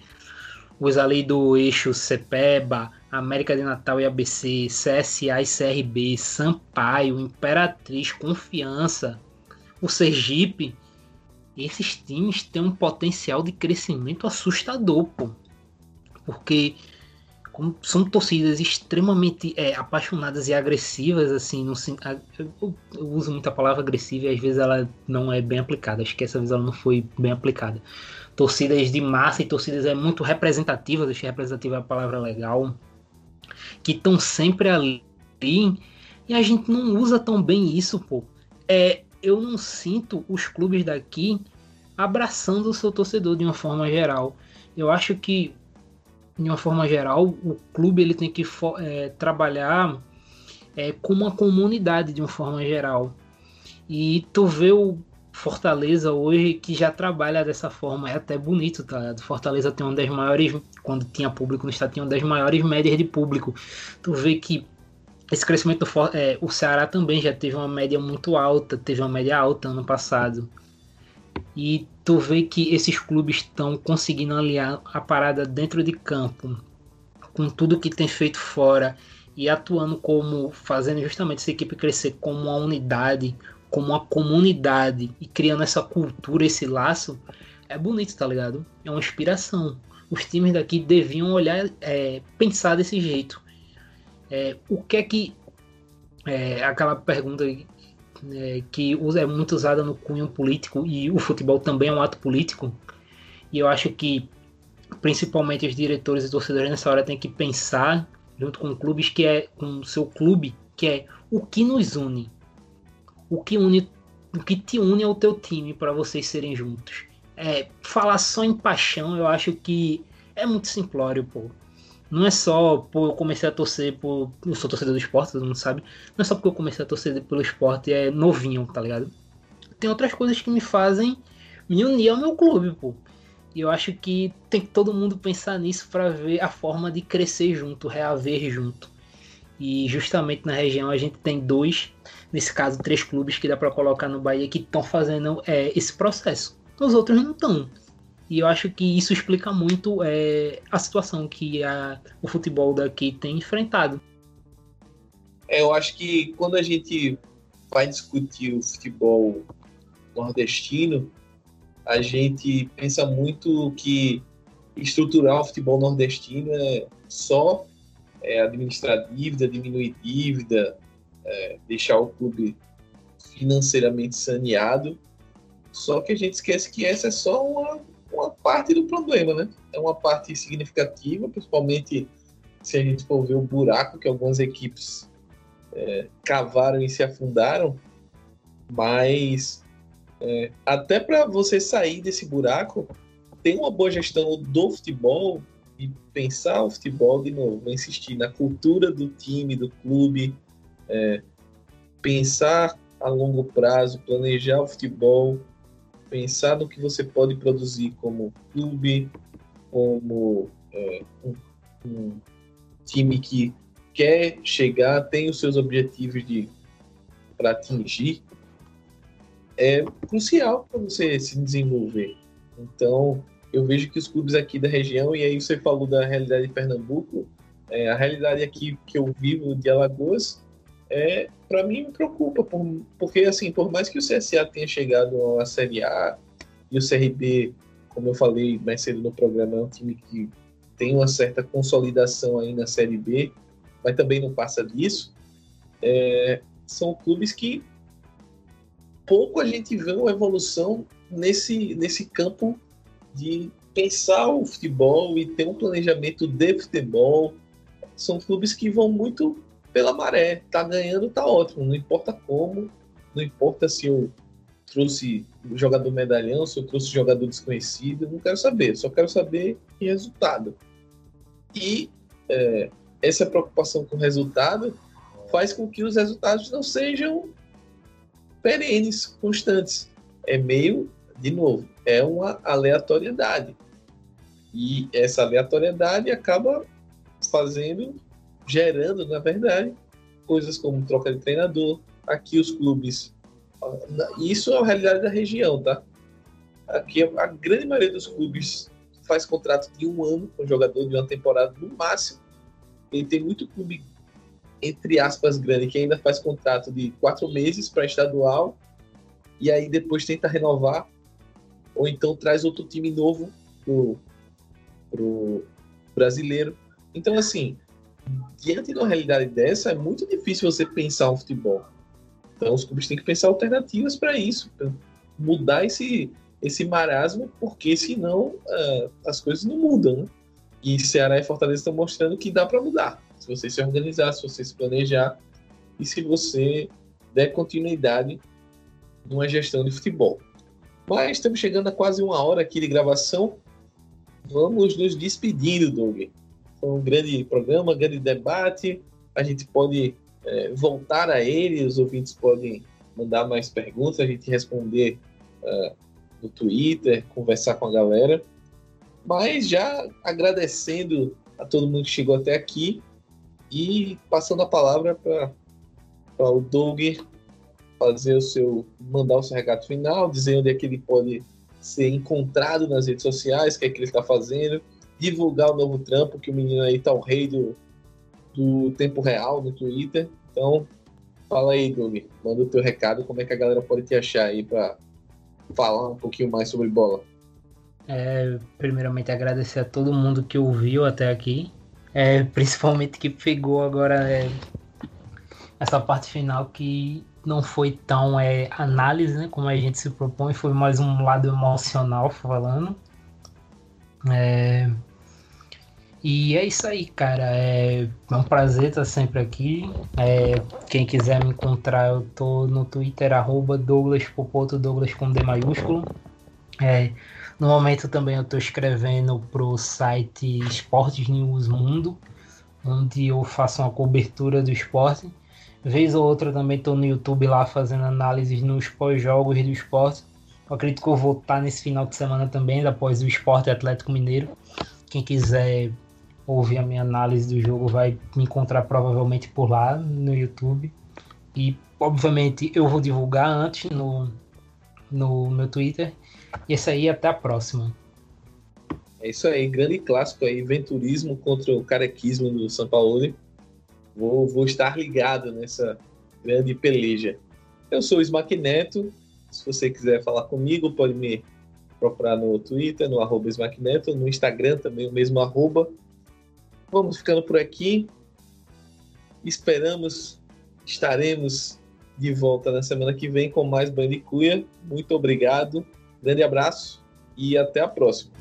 os ali do eixo Cepeba, América de Natal e ABC, CSA e CRB, Sampaio, Imperatriz, Confiança, o Sergipe, esses times têm um potencial de crescimento assustador, pô. Porque são torcidas extremamente é, apaixonadas e agressivas, assim, no, eu, eu, uso muita palavra agressiva e às vezes ela não é bem aplicada, acho que essa vez ela não foi bem aplicada. Torcidas de massa e torcidas é muito representativas, acho que representativa é a palavra legal, que estão sempre ali e a gente não usa tão bem isso, pô. É, eu não sinto os clubes daqui abraçando o seu torcedor de uma forma geral. Eu acho que de uma forma geral, o clube ele tem que é, trabalhar é, com uma comunidade de uma forma geral. E tu vê o Fortaleza hoje que já trabalha dessa forma, é até bonito, tá ligado? Fortaleza tem uma das maiores, quando tinha público no estado, tinha uma das maiores médias de público. Tu vê que esse crescimento, é, o Ceará também já teve uma média muito alta, teve uma média alta ano passado. E tu vê que esses clubes estão conseguindo aliar a parada dentro de campo com tudo que tem feito fora e atuando como fazendo justamente essa equipe crescer como uma unidade, como uma comunidade e criando essa cultura, esse laço, é bonito, tá ligado? É uma inspiração. Os times daqui deviam olhar, é, pensar desse jeito. É, o que é que é, aquela pergunta é, que é muito usada no cunho político e o futebol também é um ato político. E eu acho que principalmente os diretores e torcedores nessa hora têm que pensar junto com clubes que é com o seu clube que é o que nos une, o que une, o que te une ao teu time para vocês serem juntos. é, falar só em paixão, eu acho que é muito simplório, pô. Não é só por eu comecei a torcer por. Eu sou torcedor do esporte, todo mundo sabe. Não é só porque eu comecei a torcer pelo esporte é novinho, tá ligado? Tem outras coisas que me fazem me unir ao meu clube, pô. E eu acho que tem que todo mundo pensar nisso para ver a forma de crescer junto, reaver junto. E justamente na região a gente tem dois, nesse caso três clubes que dá para colocar no Bahia que estão fazendo é, esse processo. Os outros não estão. E eu acho que isso explica muito é, a situação que a, o futebol daqui tem enfrentado. É, eu acho que quando a gente vai discutir o futebol nordestino, a gente pensa muito que estruturar o futebol nordestino é só é, administrar dívida, diminuir dívida, é, deixar o clube financeiramente saneado. Só que a gente esquece que essa é só uma, uma parte do problema, né? É uma parte significativa, principalmente se a gente for ver o buraco que algumas equipes é, cavaram e se afundaram. Mas é, até para você sair desse buraco, tem uma boa gestão do futebol e pensar o futebol de novo, insistir na cultura do time, do clube, é, pensar a longo prazo, planejar o futebol, pensar no que você pode produzir como clube, como é, um, um, time que quer chegar, tem os seus objetivos de para atingir é crucial para você se desenvolver. Então, eu vejo que os clubes aqui da região, e aí você falou da realidade de Pernambuco, é, a realidade aqui que eu vivo de Alagoas, é, para mim me preocupa, por, porque assim, por mais que o CSA tenha chegado à Série A e o CRB, como eu falei mais cedo no programa, é um time que tem uma certa consolidação aí na Série B, mas também não passa disso, é, são clubes que pouco a gente vê uma evolução nesse, nesse campo de pensar o futebol e ter um planejamento de futebol. São clubes que vão muito pela maré. Tá ganhando, tá ótimo. Não importa como, não importa se eu trouxe jogador medalhão, se eu trouxe jogador desconhecido, não quero saber. Só quero saber que resultado. E é, essa preocupação com o resultado faz com que os resultados não sejam perenes, constantes. É meio, de novo, é uma aleatoriedade. E essa aleatoriedade acaba fazendo, gerando, na verdade, coisas como troca de treinador. Aqui os clubes. Isso é a realidade da região, tá? Aqui a grande maioria dos clubes faz contrato de um ano com o jogador de uma temporada no máximo. E tem muito clube entre aspas, grande, que ainda faz contrato de quatro meses para estadual e aí depois tenta renovar, ou então traz outro time novo pro, pro brasileiro. Então, assim, diante de uma realidade dessa, é muito difícil você pensar um futebol. Então, os clubes têm que pensar alternativas para isso, pra mudar esse, esse marasmo, porque senão uh, as coisas não mudam. Né? E Ceará e Fortaleza estão mostrando que dá para mudar se você se organizar, se você se planejar e se você der continuidade numa gestão de futebol. Mas estamos chegando a quase uma hora aqui de gravação. Vamos nos despedindo, Doug. Foi um grande programa, grande debate. A gente pode é, voltar a ele, os ouvintes podem mandar mais perguntas, a gente responder uh, no Twitter, conversar com a galera. Mas já agradecendo a todo mundo que chegou até aqui, e passando a palavra para o Doug fazer o seu, mandar o seu recado final, dizer onde é que ele pode ser encontrado nas redes sociais, o que é que ele está fazendo, divulgar o novo trampo, que o menino aí tá o rei do, do tempo real no Twitter. Então, fala aí, Doug, manda o teu recado, como é que a galera pode te achar aí para falar um pouquinho mais sobre bola. É, primeiramente agradecer a todo mundo que ouviu até aqui. É, principalmente que pegou agora é, essa parte final que não foi tão é, análise, né, como a gente se propõe, foi mais um lado emocional falando. É, e é isso aí, cara. É, é um prazer estar sempre aqui. É, quem quiser me encontrar, eu tô no Twitter, arroba Douglas Popoto, Douglas com D maiúsculo. É, No momento também eu estou escrevendo para o site Esportes News Mundo, onde eu faço uma cobertura do esporte. Vez ou outra também estou no YouTube lá fazendo análises nos pós-jogos do esporte. Eu acredito que eu vou estar nesse final de semana também, após o Esporte Atlético Mineiro. Quem quiser ouvir a minha análise do jogo vai me encontrar provavelmente por lá no YouTube. E obviamente eu vou divulgar antes no, no meu Twitter. E isso aí, até a próxima. É isso aí, grande clássico aí, venturismo contra o carequismo do São Paulo. Vou, vou estar ligado nessa grande peleja. Eu sou o Smack Neto. Se você quiser falar comigo, pode me procurar no Twitter, no arroba no Instagram também, o mesmo arroba. Vamos ficando por aqui. Esperamos, estaremos de volta na semana que vem com mais Bandicuia. Muito obrigado, grande abraço e até a próxima.